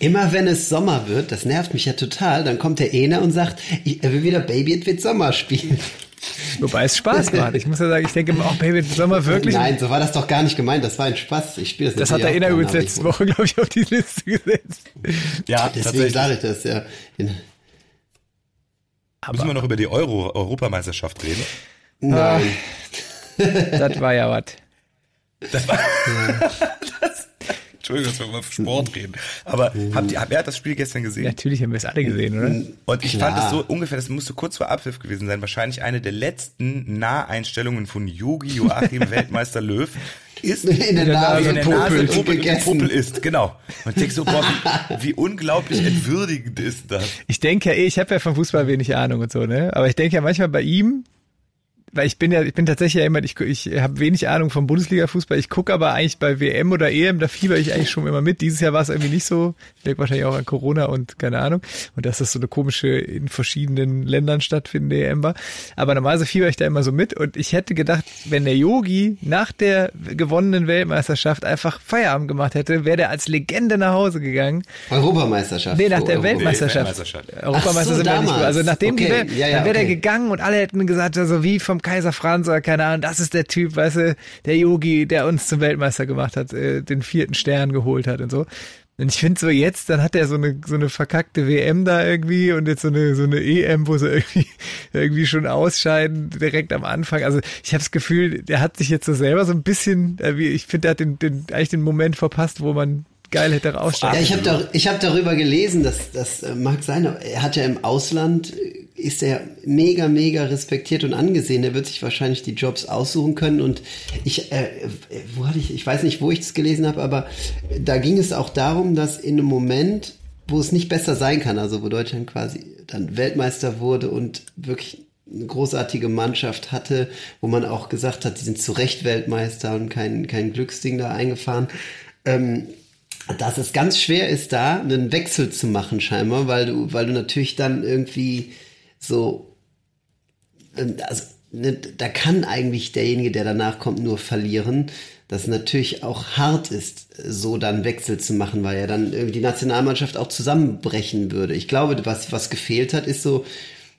S3: Immer wenn es Sommer wird, das nervt mich ja total, dann kommt der Ene und sagt, ich, er will wieder Baby, es wird Sommer spielen.
S2: Wobei es Spaß macht. Ich muss ja sagen, ich denke immer, oh Baby, Sommer wirklich.
S3: Nein, so war das doch gar nicht gemeint, das war ein Spaß. Ich spiele das
S2: Das hat der Ena übrigens letzte
S3: aber
S2: Woche, glaube ich, auf die Liste gesetzt.
S1: Ja,
S3: Deswegen sage ich das, ja.
S1: Müssen wir noch über die Euro Europameisterschaft reden?
S3: Nein.
S2: Das war ja was.
S1: Das war. das, Entschuldigung, dass wir über Sport reden. Aber habt ihr, wer hat das Spiel gestern gesehen?
S2: Natürlich haben wir es alle gesehen, oder?
S1: Und ich
S3: Klar.
S1: fand es so ungefähr, das musste kurz vor Abpfiff gewesen sein, wahrscheinlich eine der letzten Naheinstellungen von Yogi Joachim Weltmeister Löw ist
S3: In der Nase
S1: in der Nase
S3: gegessen.
S1: Popel ist, genau. Und ich denk so, boah, wie, wie unglaublich entwürdigend ist das.
S2: Ich denke ja eh, ich habe ja vom Fußball wenig Ahnung und so, ne? Aber ich denke ja manchmal bei ihm, weil ich bin ja, ich bin tatsächlich ja immer, ich, ich habe wenig Ahnung vom Bundesliga-Fußball. Ich gucke aber eigentlich bei WM oder EM, da fieber ich eigentlich schon immer mit. Dieses Jahr war es irgendwie nicht so. Liegt wahrscheinlich auch an Corona und keine Ahnung. Und dass das so eine komische in verschiedenen Ländern stattfindende EM war. Aber normalerweise fieber ich da immer so mit. Und ich hätte gedacht, wenn der Yogi nach der gewonnenen Weltmeisterschaft einfach Feierabend gemacht hätte, wäre der als Legende nach Hause gegangen.
S3: Europameisterschaft.
S2: Nee, nach der
S3: Euro-
S2: Weltmeisterschaft.
S1: Weltmeisterschaft.
S2: Europameister
S3: so,
S2: sind wir nicht
S3: damals.
S2: gut. Also nachdem die
S3: Okay,
S2: Welt,
S3: ja, ja,
S2: dann wäre der
S3: okay.
S2: gegangen und alle hätten gesagt, also wie vom Kaiser Franz oder keine Ahnung, das ist der Typ, weißt du, der Yogi, der uns zum Weltmeister gemacht hat, äh, den vierten Stern geholt hat und so. Und ich finde so jetzt, dann hat er so eine so eine verkackte WM da irgendwie und jetzt so eine so eine EM, wo sie irgendwie irgendwie schon ausscheiden direkt am Anfang. Also ich habe das Gefühl, der hat sich jetzt so selber so ein bisschen, äh, ich finde, der hat den, den eigentlich den Moment verpasst, wo man geil hätte raussteigen.
S3: Ja, ich habe dar hab darüber gelesen, dass das äh, mag sein, aber er hat ja im Ausland, äh, ist er mega, mega respektiert und angesehen. Er wird sich wahrscheinlich die Jobs aussuchen können. Und ich, äh, äh, wo hatte ich, ich weiß nicht, wo ich es gelesen habe, aber da ging es auch darum, dass in einem Moment, wo es nicht besser sein kann, also wo Deutschland quasi dann Weltmeister wurde und wirklich eine großartige Mannschaft hatte, wo man auch gesagt hat, die sind zu Recht Weltmeister und kein, kein Glücksding da eingefahren. Ähm, dass es ganz schwer ist, da einen Wechsel zu machen, scheinbar, weil du, weil du natürlich dann irgendwie so, ähm, also, ne, da kann eigentlich derjenige, der danach kommt, nur verlieren. Das natürlich auch hart ist, so dann Wechsel zu machen, weil ja dann irgendwie die Nationalmannschaft auch zusammenbrechen würde. Ich glaube, was, was gefehlt hat, ist so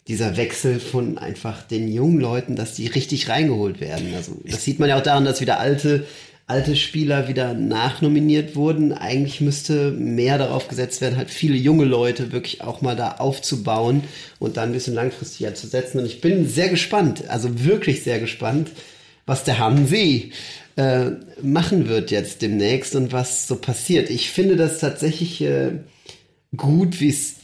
S3: dieser Wechsel von einfach den jungen Leuten, dass die richtig reingeholt werden. Also, das sieht man ja auch daran, dass wieder alte, alte Spieler wieder nachnominiert wurden. Eigentlich müsste mehr darauf gesetzt werden, halt viele junge Leute wirklich auch mal da aufzubauen und dann ein bisschen langfristiger zu setzen. Und ich bin sehr gespannt, also wirklich sehr gespannt, was der Hansi äh, machen wird jetzt demnächst und was so passiert. Ich finde das tatsächlich äh, gut, wie es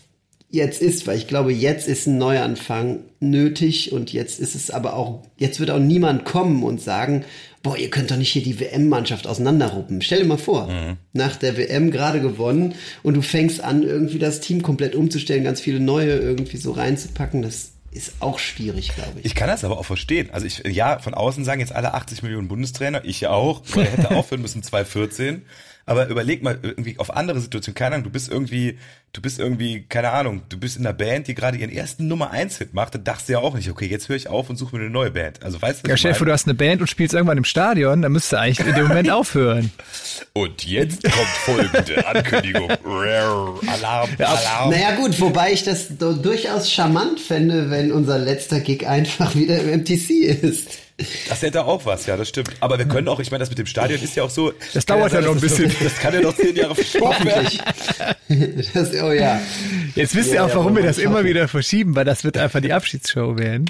S3: jetzt ist, weil ich glaube, jetzt ist ein Neuanfang nötig und jetzt ist es aber auch, jetzt wird auch niemand kommen und sagen, boah, ihr könnt doch nicht hier die WM-Mannschaft auseinanderruppen. Stell dir mal vor, nach der WM gerade gewonnen und du fängst an, irgendwie das Team komplett umzustellen, ganz viele neue irgendwie so reinzupacken, das ist auch schwierig, glaube ich.
S1: Ich kann das aber auch verstehen. Also ich, ja, von außen sagen jetzt alle 80 Millionen Bundestrainer, ich ja auch, weil er hätte aufhören müssen 2014. Aber überleg mal irgendwie auf andere Situationen. Keine Ahnung, du bist irgendwie, du bist irgendwie, keine Ahnung, du bist in einer Band, die gerade ihren ersten Nummer eins Hit macht, dann dachtest du ja auch nicht, okay, jetzt höre ich auf und suche mir eine neue Band. Also weißt du,
S2: Ja, Chef, du hast eine Band und spielst irgendwann im Stadion, dann müsstest du eigentlich in dem Moment aufhören.
S1: Und jetzt kommt folgende Ankündigung. Alarm, Alarm.
S3: Naja gut, wobei ich das durchaus charmant fände, wenn unser letzter Gig einfach wieder im MTC ist.
S1: Das hätte auch was, ja, das stimmt. Aber wir können auch, ich meine, das mit dem Stadion ist ja auch so.
S2: Das dauert ja noch ein bisschen.
S1: Das, das kann ja noch zehn Jahre verschoben werden.
S3: Das, oh ja.
S2: Jetzt wisst ihr
S3: Ja,
S2: auch,
S3: ja,
S2: warum wir das immer wieder verschieben, weil das wird einfach die Abschiedsshow werden.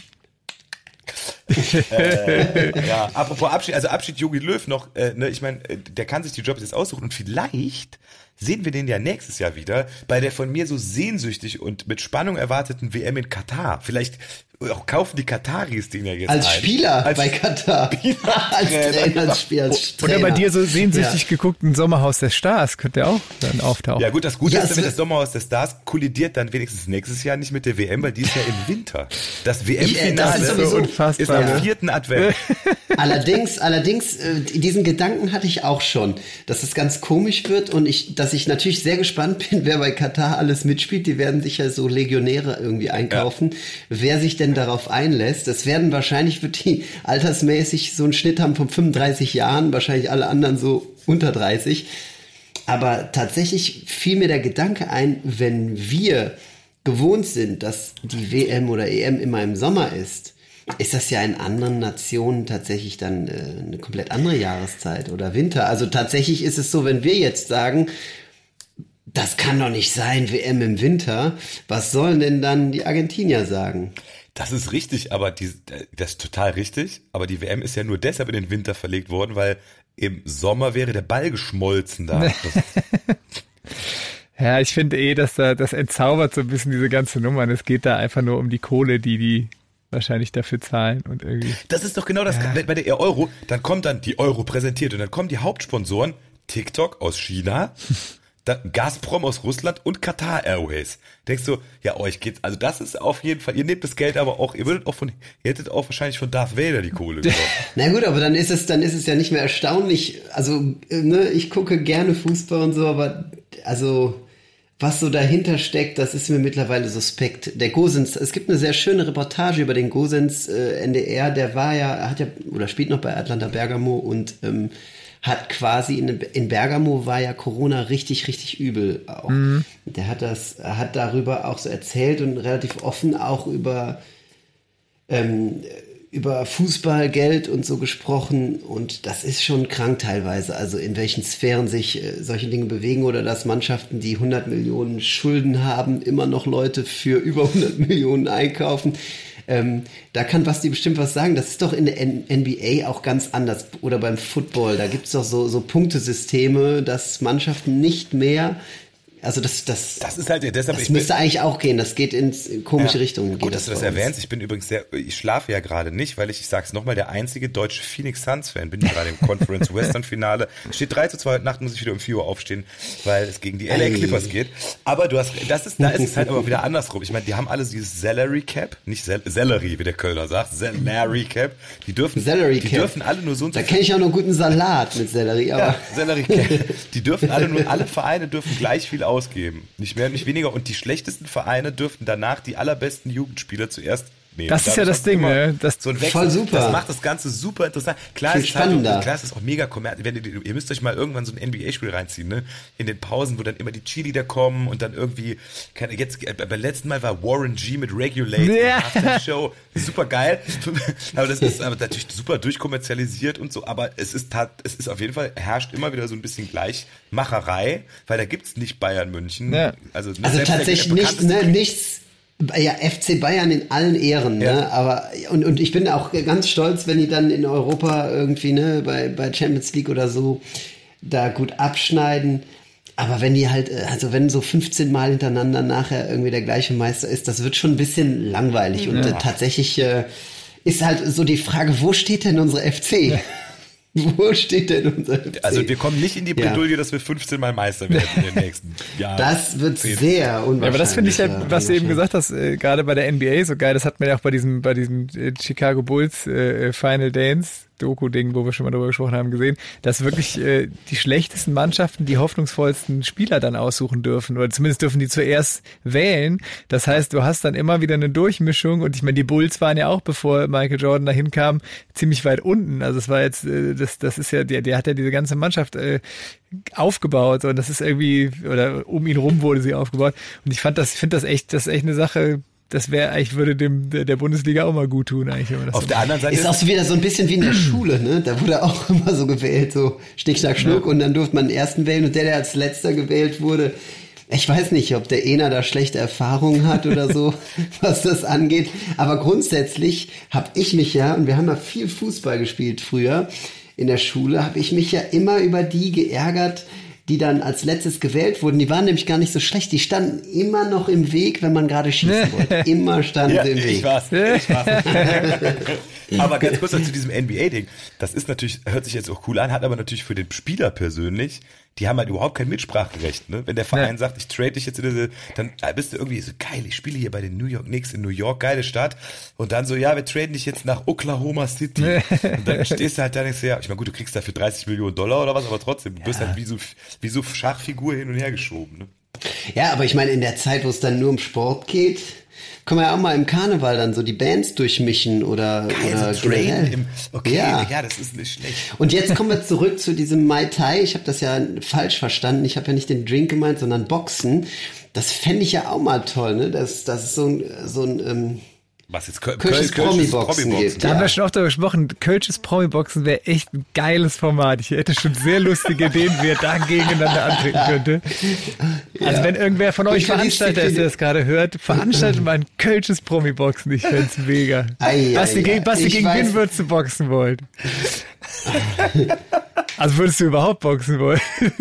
S1: Ja, apropos Abschied, also Abschied Jogi Löw noch, äh, ne, ich meine, äh, der kann sich die Jobs jetzt aussuchen und vielleicht sehen wir den ja nächstes Jahr wieder bei der von mir so sehnsüchtig und mit Spannung erwarteten WM in Katar. Vielleicht auch kaufen die Kataris den ja jetzt
S3: Als
S1: ein.
S3: Spieler
S1: Als
S3: bei Katar. als Trainer, als Spieler, als
S2: Oder
S3: Trainer.
S2: bei dir so sehnsüchtig geguckten Sommerhaus des Stars könnte auch dann auftauchen.
S1: Ja gut, das Gute
S3: Ja,
S1: ist,
S3: wird-
S1: das Sommerhaus der Stars kollidiert dann wenigstens nächstes Jahr nicht mit der WM, weil die ist ja im Winter. Das
S3: äh, das
S1: WM-Finale
S3: ist sowieso-
S2: unfassbar.
S1: ist am
S3: Ja.
S1: vierten Advent.
S3: Allerdings, allerdings, äh, diesen Gedanken hatte ich auch schon, dass es ganz komisch wird und ich, dass ich natürlich sehr gespannt bin, wer bei Katar alles mitspielt. Die werden sicher so Legionäre irgendwie einkaufen. Wer sich denn darauf einlässt, das werden wahrscheinlich, wird die altersmäßig so einen Schnitt haben von 35 Jahren, wahrscheinlich alle anderen so unter 30. Aber tatsächlich fiel mir der Gedanke ein, wenn wir gewohnt sind, dass die WM oder EM immer im Sommer ist, ist das ja in anderen Nationen tatsächlich dann äh, eine komplett andere Jahreszeit oder Winter. Also tatsächlich ist es so, wenn wir jetzt sagen, das kann doch nicht sein, WM im Winter, was sollen denn dann die Argentinier sagen?
S1: Das ist richtig, aber die, das ist total richtig. Aber die WM ist ja nur deshalb in den Winter verlegt worden, weil im Sommer wäre der Ball geschmolzen da.
S2: Ja, ich finde eh, dass da das entzaubert so ein bisschen diese ganze Nummer. Und es geht da einfach nur um die Kohle, die die wahrscheinlich dafür zahlen und irgendwie.
S1: das ist doch genau das. Bei der Euro, dann kommt dann die Euro präsentiert und dann kommen die Hauptsponsoren TikTok aus China, dann Gazprom aus Russland und Qatar Airways. Denkst du, ja, euch geht's, also das ist auf jeden Fall, ihr nehmt das Geld aber auch, ihr würdet auch von, ihr hättet auch wahrscheinlich von Darth Vader die Kohle.
S3: Na gut, aber dann ist es, dann ist es ja nicht mehr erstaunlich. Also, äh, ne, ich gucke gerne Fußball und so, aber also was so dahinter steckt, das ist mir mittlerweile suspekt. Der Gosens, es gibt eine sehr schöne Reportage über den Gosens äh, NDR, der war ja, hat ja, oder spielt noch bei Atlanta Bergamo und ähm, hat quasi in, in Bergamo war ja Corona richtig, richtig übel auch. Der hat das, hat darüber auch so erzählt und relativ offen auch über ähm, über Fußball, Geld und so gesprochen und das ist schon krank teilweise, also in welchen Sphären sich äh, solche Dinge bewegen oder dass Mannschaften, die 100 Millionen Schulden haben, immer noch Leute für über 100 Millionen einkaufen. Ähm, da kann Basti bestimmt was sagen. Das ist doch in der N NBA auch ganz anders oder beim Football. Da gibt's doch so, so Punktesysteme, dass Mannschaften nicht mehr, also das, das,
S1: Das ist halt, deshalb,
S3: das
S1: ich bin-
S3: müsste eigentlich auch gehen. Das geht ins in komische Richtungen. Geht
S1: Gut, dass du das erwähnst. Ich bin übrigens sehr, ich schlafe ja gerade nicht, weil ich, ich sag's nochmal, der einzige deutsche Phoenix Suns Fan bin. Ich gerade im Conference Western Finale. Steht 3 zu 2 heute Nacht, muss ich wieder um 4 Uhr aufstehen, weil es gegen die LA. Clippers geht. Aber du hast, das ist, da ist es halt aber wieder andersrum. Ich meine, die haben alle dieses Salary Cap, nicht Sel Salary, wie der Kölner sagt, Salary Cap. Die dürfen,
S3: Salary
S1: die
S3: Cap.
S1: dürfen alle nur so und so
S3: Da kenne ich auch noch guten Salat mit Sellerie, aber
S1: ja, Salary Cap. Die dürfen alle nur, alle Vereine dürfen gleich viel ausgeben. Nicht mehr, nicht weniger. Und die schlechtesten Vereine dürften danach die allerbesten Jugendspieler zuerst nehmen.
S2: Das ist ja das Ding, ne? Das-
S1: so ein Wechsel.
S3: Voll super.
S1: Das macht das Ganze super interessant. Klar
S3: Viel
S1: ist halt,
S3: spannender.
S1: klar ist auch mega kommerziell. Wenn ihr, ihr müsst euch mal irgendwann so ein NBA-Spiel reinziehen, ne? In den Pausen, wo dann immer die Cheerleader kommen und dann irgendwie, keine, jetzt, äh, beim letzten Mal war Warren G mit Regulate,
S2: Ja.
S1: ja. Show, super geil. aber das ist aber natürlich super durchkommerzialisiert und so, aber es ist tat, es ist auf jeden Fall, herrscht immer wieder so ein bisschen Gleichmacherei, weil da gibt's nicht Bayern München.
S2: Ja.
S1: Also,
S3: also
S1: selbst der-
S3: tatsächlich nicht, ne, nichts. Ja, FC Bayern in allen Ehren,
S1: Ja.
S3: ne? Aber und, und ich bin auch ganz stolz, wenn die dann in Europa irgendwie, ne, bei, bei Champions League oder so da gut abschneiden. Aber wenn die halt, äh, also wenn so 15 Mal hintereinander nachher irgendwie der gleiche Meister ist, das wird schon ein bisschen langweilig. Und äh, tatsächlich äh, ist halt so die Frage, wo steht denn unsere FC? wo steht denn unser FC?
S1: Also wir kommen nicht in die
S3: Ja.
S1: Bredouille, dass wir 15 Mal Meister werden in den nächsten Jahren.
S3: Das wird sehr unwahrscheinlich.
S2: Ja, aber das finde ich ja, was du eben gesagt hast, äh, gerade bei der NBA so geil, das hat man ja auch bei diesem, bei diesem äh, Chicago Bulls äh, Final Dance Doku-Ding, wo wir schon mal drüber gesprochen haben, gesehen, dass wirklich äh, die schlechtesten Mannschaften die hoffnungsvollsten Spieler dann aussuchen dürfen. Oder zumindest dürfen die zuerst wählen. Das heißt, du hast dann immer wieder eine Durchmischung. Und ich meine, die Bulls waren ja auch, bevor Michael Jordan dahin kam, ziemlich weit unten. Also es war jetzt, äh, das, das ist ja, der, der hat ja diese ganze Mannschaft äh, aufgebaut und das ist irgendwie, oder um ihn rum wurde sie aufgebaut. Und ich fand das, ich finde das echt, das ist echt eine Sache, das wäre eigentlich, würde dem der Bundesliga auch mal gut tun, eigentlich. Wenn man das
S1: Auf
S2: so
S1: der anderen Seite
S3: Ist auch so wieder so ein bisschen wie in der Schule, ne? Da wurde auch immer so gewählt, so Schnick, Schnack, Schnuck und dann durfte man den ersten wählen und der, der als letzter gewählt wurde, ich weiß nicht, ob der Ener da schlechte Erfahrungen hat oder so, was das angeht. Aber grundsätzlich habe ich mich ja, und wir haben ja viel Fußball gespielt früher in der Schule, habe ich mich ja immer über die geärgert, die dann als letztes gewählt wurden. Die waren nämlich gar nicht so schlecht. Die standen immer noch im Weg, wenn man gerade schießen wollte. Immer standen
S1: Ja,
S3: sie im
S1: ich
S3: Weg.
S1: war's. Ich war's. aber ganz kurz noch zu diesem NBA-Ding. Das ist natürlich, hört sich jetzt auch cool an, hat aber natürlich für den Spieler persönlich, die haben halt überhaupt kein Mitspracherecht. Ne? Wenn der Verein
S2: Ja.
S1: sagt, ich trade dich jetzt in diese, dann bist du irgendwie so geil, ich spiele hier bei den New York Knicks in New York, geile Stadt. Und dann so, ja, wir traden dich jetzt nach Oklahoma City. Und dann stehst du halt da denkst, du, ja, ich meine, gut, du kriegst dafür 30 Millionen Dollar oder was, aber trotzdem, du bist halt wie so, wie so Schachfigur hin und her geschoben. Ne?
S3: Ja, aber ich meine, in der Zeit, wo es dann nur um Sport geht, können wir ja auch mal im Karneval dann so die Bands durchmischen oder, oder
S1: Also traden
S3: generell.
S1: im, okay,
S3: ja.
S1: ja. das ist nicht schlecht.
S3: Und jetzt kommen wir zurück zu diesem Mai Tai. Ich habe das ja falsch verstanden. Ich habe ja nicht den Drink gemeint, sondern Boxen. Das fände ich ja auch mal toll, ne? Dass das ist so ein, so ein ähm,
S1: Was jetzt Köl
S3: Kölsches Promi-Boxen gibt.
S2: Da haben
S3: Ja.
S2: wir schon oft darüber gesprochen, Kölsches Promi-Boxen wäre echt ein geiles Format. Ich hätte schon sehr lustige Ideen, wie er da gegeneinander antreten könnte. Also wenn irgendwer von euch
S3: Ich
S2: Veranstalter ist, der das gerade hört, veranstaltet mal ein Kölsches Promi-Boxen. Ich fänd's mega.
S3: Ei,
S2: Basti,
S3: ei.
S2: Basti
S3: Ich
S2: gegen wen würdest du boxen wollen? Also würdest du überhaupt boxen wollen?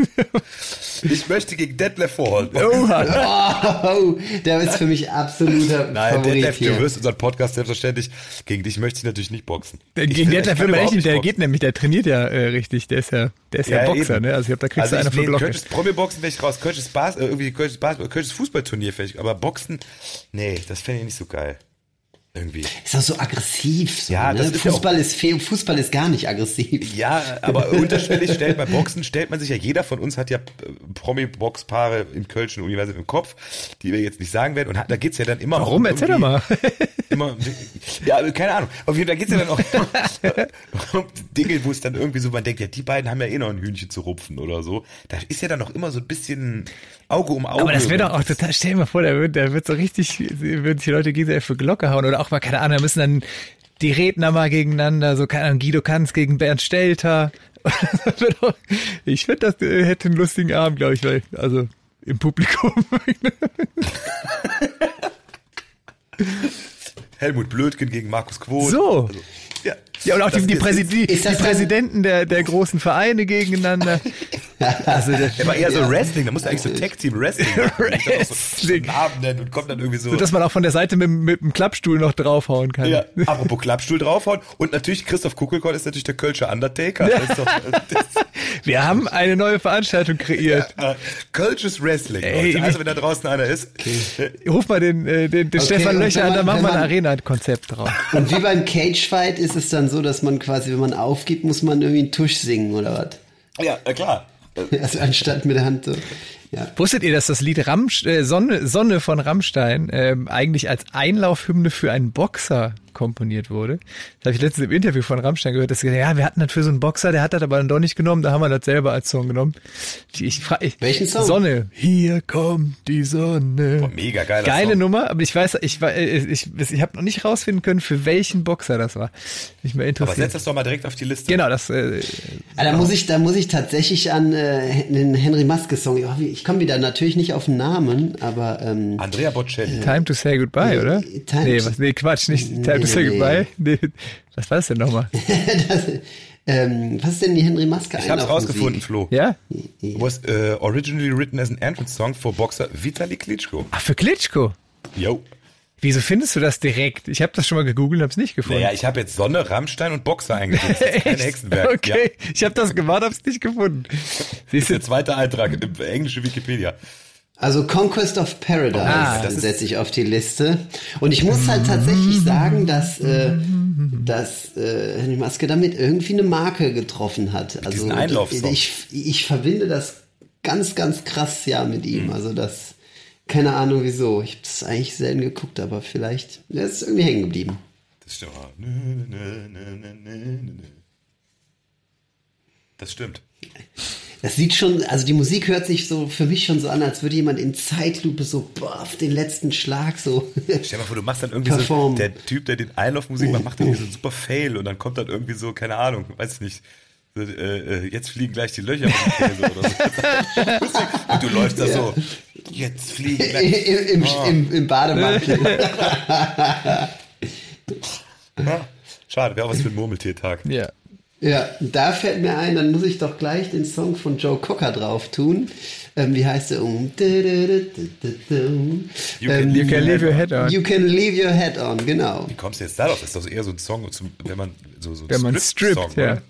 S1: Ich möchte gegen Detlef Vorholt.
S3: Oh, der ist für mich absoluter
S1: Nein,
S3: Favorit
S1: Detlef,
S3: hier.
S1: du wirst unseren Podcast selbstverständlich. Gegen dich möchte ich natürlich nicht boxen.
S2: Gegen den der
S1: kann
S2: will man echt nicht, der
S1: boxen.
S2: geht nämlich, der trainiert ja äh, richtig, der ist ja, der ist ja, Boxer,
S1: eben.
S2: ne? Also ich glaube, da kriegst
S1: also
S2: du
S1: ich,
S2: von
S1: nee,
S2: Glocke.
S1: Kölsches Promi-Boxen wäre ich raus. Kölsches Bas, äh, irgendwie Kölsches, Basketball, Kölsches Fußballturnier fähig. Aber Boxen, nee, das fände ich nicht so geil. Irgendwie.
S3: Ist auch so aggressiv. So,
S1: Ja,
S3: ne?
S1: das ist ja
S3: Fußball ist Fußball ist gar nicht aggressiv.
S1: Ja, aber unterschwellig stellt bei Boxen, stellt man sich ja, jeder von uns hat ja äh, Promi-Boxpaare im Kölschen Universum im Kopf, die wir jetzt nicht sagen werden. Und da geht's ja dann immer
S2: Warum?
S1: auch
S2: Erzähl doch mal.
S1: immer, ja, keine Ahnung. Auf jeden Fall geht's ja dann auch um Dinge, wo es dann irgendwie so, man denkt, ja, die beiden haben ja eh noch ein Hühnchen zu rupfen oder so. Da ist ja dann noch immer so ein bisschen Auge um Auge.
S2: Aber das wäre doch auch total, stell dir mal vor, der wird, der wird so richtig, würden sich die Leute gegenseitig für Glocke hauen oder auch mal, keine Ahnung, da müssen dann die Redner mal gegeneinander, so, keine Ahnung, Guido Kanz gegen Bernd Stelter. Ich finde, das äh, hätte einen lustigen Abend, glaube ich, weil, also im Publikum.
S1: Helmut Blödgen gegen Markus Quoth.
S2: So.
S1: Also, ja.
S2: Ja, und auch die, die,
S1: ist-
S2: Präsi die,
S3: ist
S2: die Präsidenten der, der großen Vereine gegeneinander. Also, das,
S1: Der war eher so Wrestling, da musst du eigentlich so Tag-Team Wrestling machen.
S2: Wrestling.
S1: So Namen nennen und kommt dann irgendwie so.
S2: so, dass man auch von der Seite mit, mit dem Klappstuhl noch draufhauen kann.
S1: ja, apropos Klappstuhl draufhauen. Und natürlich Christoph Kuckelkorn ist natürlich der Kölsche Undertaker. Das ist doch, das,
S2: Wir haben eine neue Veranstaltung kreiert.
S1: äh, Kölsches Wrestling.
S2: Ey,
S1: also wenn da draußen einer ist.
S2: Ruf mal den, äh, den, den
S3: Okay,
S2: Stefan Löcher an, da machen wir ein Arena-Konzept drauf.
S3: Und wie beim Cage-Fight ist es dann so, dass man quasi, wenn man aufgibt, muss man irgendwie einen Tusch singen oder was?
S1: Ja, äh, klar.
S3: Also anstatt mit der Hand so. Ja.
S2: Wusstet ihr, dass das Lied Rammst äh, Sonne, Sonne von Rammstein ähm, eigentlich als Einlaufhymne für einen Boxer komponiert wurde? Das habe ich letztens im Interview von Rammstein gehört, dass sie gesagt ja, wir hatten das für so einen Boxer, der hat das aber dann doch nicht genommen, da haben wir das selber als Song genommen. Ich, ich
S3: Welchen Song?
S2: Sonne. Hier kommt die Sonne.
S1: Boah, mega geiler
S2: Geile
S1: Song.
S2: Nummer, aber ich weiß, ich, äh, ich, ich, ich habe noch nicht rausfinden können, für welchen Boxer das war. Mich mal
S1: Aber
S2: interessiert.
S1: setz das doch mal direkt auf die Liste.
S2: Genau, das äh,
S3: Ah, da muss ich, da muss ich tatsächlich an äh, den Henry Maske Song. Ja, wie- Ich komme wieder natürlich nicht auf den Namen, aber ähm,
S1: Andrea Bocelli.
S2: Time to say goodbye, oder?
S3: Time
S2: nee, was, nee, Quatsch, nicht Time
S3: Nee,
S2: to say
S3: nee.
S2: goodbye. Nee, was war das denn nochmal?
S3: das, ähm, was ist denn die Henry Maske
S1: Ich hab's rausgefunden, Flo.
S2: Ja?
S1: Was uh, originally written as an entrance song for boxer Vitali Klitschko.
S2: Ach, für Klitschko.
S1: Yo.
S2: Wieso findest du das direkt? Ich habe das schon mal gegoogelt und hab's nicht gefunden.
S1: Naja, ich habe jetzt Sonne, Rammstein und Boxer eingegeben. Das ist kein? Hexenwerk.
S2: Okay,
S1: Ja,
S2: ich habe das gemacht, hab's nicht gefunden.
S1: das
S2: Siehst
S1: ist
S2: du,
S1: der zweite Eintrag im englischen Wikipedia.
S3: Also Conquest of Paradise
S2: Ah,
S1: das
S3: setze ich auf die Liste. Und ich muss halt tatsächlich sagen, dass, äh, dass äh, Henry Maske damit irgendwie eine Marke getroffen hat. Also
S1: diesen Einlaufsong.
S3: ich, ich verbinde das ganz, ganz krass ja mit ihm. Also das, keine Ahnung wieso. Ich habe das eigentlich selten geguckt, aber vielleicht, der ist irgendwie hängen geblieben.
S1: Das stimmt. Das stimmt.
S3: Das sieht schon, also die Musik hört sich so für mich schon so an, als würde jemand in Zeitlupe so boah, auf den letzten Schlag so.
S1: Stell dir mal vor, du machst dann irgendwie so,
S3: Perform.
S1: der Typ, der den Einlaufmusik macht, macht irgendwie so einen super Fail und dann kommt dann irgendwie so, keine Ahnung, weiß ich nicht, so, äh, äh, jetzt fliegen gleich die Löcher aus dem Käse oder so. Und du läufst da so, jetzt fliegen
S3: Im,
S1: gleich.
S3: im,
S1: Oh.
S3: im, im Bademantel.
S1: Ja, schade, wäre auch was für ein Murmeltiertag.
S2: Ja.
S3: Ja, da fällt mir ein, dann muss ich doch gleich den Song von Joe Cocker drauf tun. Ähm, wie heißt der? Um,
S1: You can
S2: You can leave your head on.
S3: You can leave your head on, genau.
S1: Wie kommst du jetzt darauf? Das ist doch eher so ein Song, zum, wenn man so, so ein
S2: Wenn man
S1: Strip-Song,
S2: ja.
S1: oder?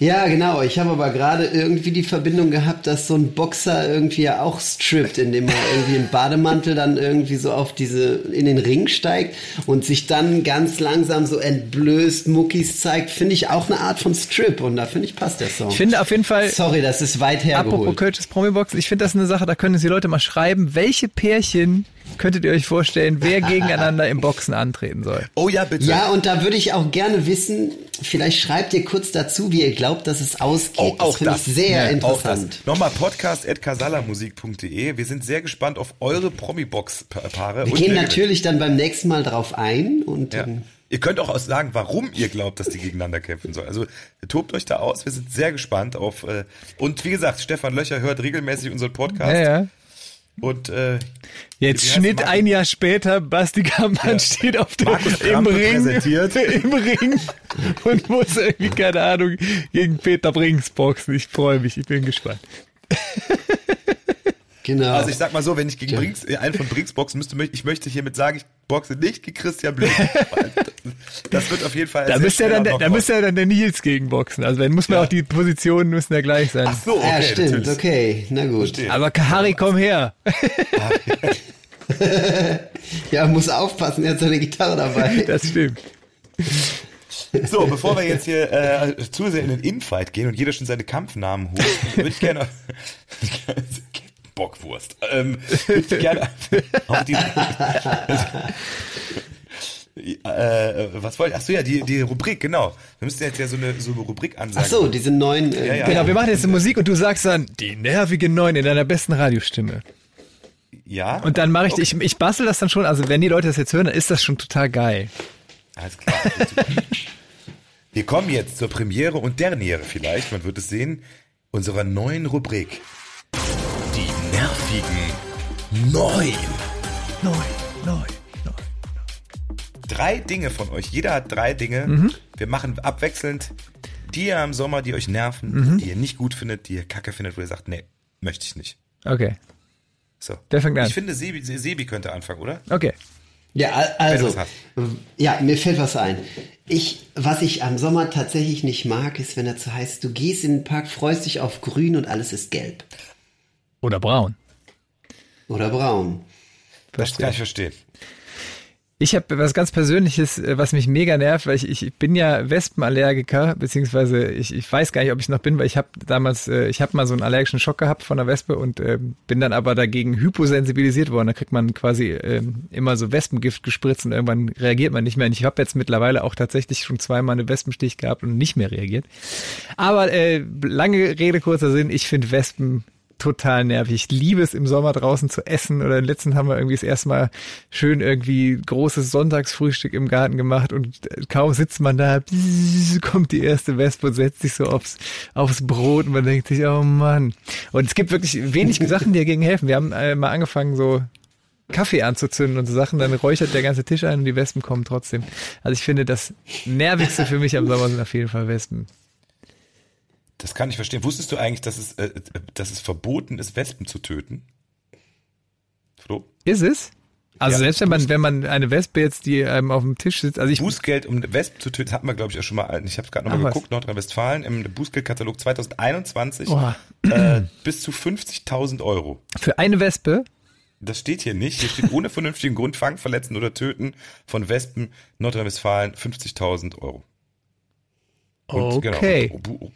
S3: Ja, genau. Ich habe aber gerade irgendwie die Verbindung gehabt, dass so ein Boxer irgendwie ja auch strippt, indem er irgendwie im Bademantel dann irgendwie so auf diese, in den Ring steigt und sich dann ganz langsam so entblößt Muckis zeigt, finde ich auch eine Art von Strip und da finde ich passt der Song.
S2: Ich finde auf jeden Fall,
S3: Sorry, das ist weit
S2: apropos
S3: hergeholt.
S2: Kölsches Promi-Box, ich finde das eine Sache, da können uns die Leute mal schreiben, welche Pärchen könntet ihr euch vorstellen, wer gegeneinander im Boxen antreten soll?
S1: Oh ja, bitte.
S3: Ja, und da würde ich auch gerne wissen, vielleicht schreibt ihr kurz dazu, wie ihr glaubt, dass es ausgeht.
S1: Oh, auch
S3: das finde ich sehr
S1: Ja,
S3: interessant.
S1: Nochmal podcast.casalamusik.de. Wir sind sehr gespannt auf eure Promi-Box-Paare.
S3: Wir
S1: und
S3: gehen natürlich dann beim nächsten Mal drauf ein und
S1: Ja. Ihr könnt auch sagen, warum ihr glaubt, dass die gegeneinander kämpfen sollen. Also tobt euch da aus. Wir sind sehr gespannt auf. Äh, und wie gesagt, Stefan Löcher hört regelmäßig unseren Podcast.
S2: Ja, ja.
S1: Und äh,
S2: Jetzt Schnitt
S1: Martin?
S2: ein Jahr später, Basti Kampmann steht auf dem, im Ring,
S1: präsentiert.
S2: im Ring und muss irgendwie, keine Ahnung, gegen Peter Brings boxen. Ich freue mich, ich bin gespannt.
S3: genau.
S1: also ich sag mal so, wenn ich gegen Brinks, äh, einen von Brinks boxen müsste, möchte ich möchte hiermit sagen, ich boxe nicht gegen Christian Blüm. Das wird auf jeden Fall.
S2: Da müsste ja dann, der- da müsste ja dann der Nils gegen boxen. Also dann muss man
S1: Ja.
S2: auch die Positionen müssen ja gleich sein.
S1: Ach so, okay,
S3: ja, stimmt,
S1: natürlich.
S3: okay, na gut.
S1: Verstehe.
S2: Aber Kahari, komm her.
S3: Ja, muss aufpassen, er hat seine Gitarre dabei.
S2: Das stimmt.
S1: So, bevor wir jetzt hier äh, zu sehr in den Infight gehen und jeder schon seine Kampfnamen holt, würde ich gerne Bockwurst. Ähm, würde ich gerne auf die, äh, was wollte ich? Achso, ja, die, die Rubrik, genau. Wir müssten jetzt ja so eine, so eine Rubrik ansagen.
S3: Ach so, diese neuen. Äh,
S1: Ja, ja.
S2: Genau, wir machen jetzt eine Musik und du sagst dann die nervige Neun in deiner besten Radiostimme.
S1: Ja?
S2: Und dann mache ich,
S1: Okay.
S2: ich, ich bastel das dann schon, also wenn die Leute das jetzt hören, dann ist das schon total geil.
S1: Alles klar. Wir kommen jetzt zur Premiere und Derniere vielleicht, man wird es sehen, unserer neuen Rubrik. Die nervigen. Neun,
S2: neun, neun.
S1: Drei Dinge von euch. Jeder hat drei Dinge.
S2: Mhm.
S1: Wir machen abwechselnd die ihr im Sommer, die euch nerven,
S2: Mhm.
S1: die ihr nicht gut findet, die ihr kacke findet, wo ihr sagt, nee, möchte ich nicht.
S2: Okay,
S1: So.
S2: Der fängt an.
S1: Ich finde, Sebi, Sebi könnte anfangen, oder?
S2: okay.
S3: Ja, al- also, ja, mir fällt was ein. Ich, was ich am Sommer tatsächlich nicht mag, ist, wenn er so heißt, du gehst in den Park, freust dich auf grün und alles ist gelb.
S2: Oder braun.
S3: Oder braun.
S1: Das kann ich verstehen.
S2: Ich habe was ganz Persönliches, äh, was mich mega nervt, weil ich, ich bin ja Wespenallergiker, beziehungsweise ich, ich weiß gar nicht, ob ich noch bin, weil ich habe damals, äh, ich habe mal so einen allergischen Schock gehabt von der Wespe und äh, bin dann aber dagegen hyposensibilisiert worden. Da kriegt man quasi ähm, immer so Wespengift gespritzt und irgendwann reagiert man nicht mehr. Und ich habe jetzt mittlerweile auch tatsächlich schon zweimal eine Wespenstich gehabt und nicht mehr reagiert. Aber äh, lange Rede, kurzer Sinn, ich finde Wespen total nervig. Ich liebe es im Sommer draußen zu essen oder im letzten haben wir irgendwie das erste Mal schön irgendwie großes Sonntagsfrühstück im Garten gemacht und kaum sitzt man da, kommt die erste Wespe und setzt sich so aufs, aufs Brot und man denkt sich, oh Mann. Und es gibt wirklich wenig Sachen, die dagegen helfen. Wir haben äh, mal angefangen so Kaffee anzuzünden und so Sachen, dann räuchert der ganze Tisch ein und die Wespen kommen trotzdem. Also ich finde, das nervigste für mich am Sommer sind auf jeden Fall Wespen.
S1: Das kann ich verstehen. Wusstest du eigentlich, dass es, äh, dass es verboten ist, Wespen zu töten? Flo?
S2: Ist es? Also
S1: Ja,
S2: selbst wenn man, wenn man eine Wespe jetzt, die einem auf dem Tisch sitzt, also ich,
S1: Bußgeld, um Wespen zu töten, hatten wir, glaube ich, auch schon mal, ich habe es gerade nochmal geguckt, Nordrhein-Westfalen, im Bußgeldkatalog 2021,
S2: Oha.
S1: äh, bis zu 50.000 Euro.
S2: für eine Wespe,
S1: Das steht hier nicht. Hier steht ohne vernünftigen Grund fangen, verletzen oder töten von Wespen Nordrhein-Westfalen 50.000 Euro. Und, genau,
S2: Okay.
S1: und, Bu-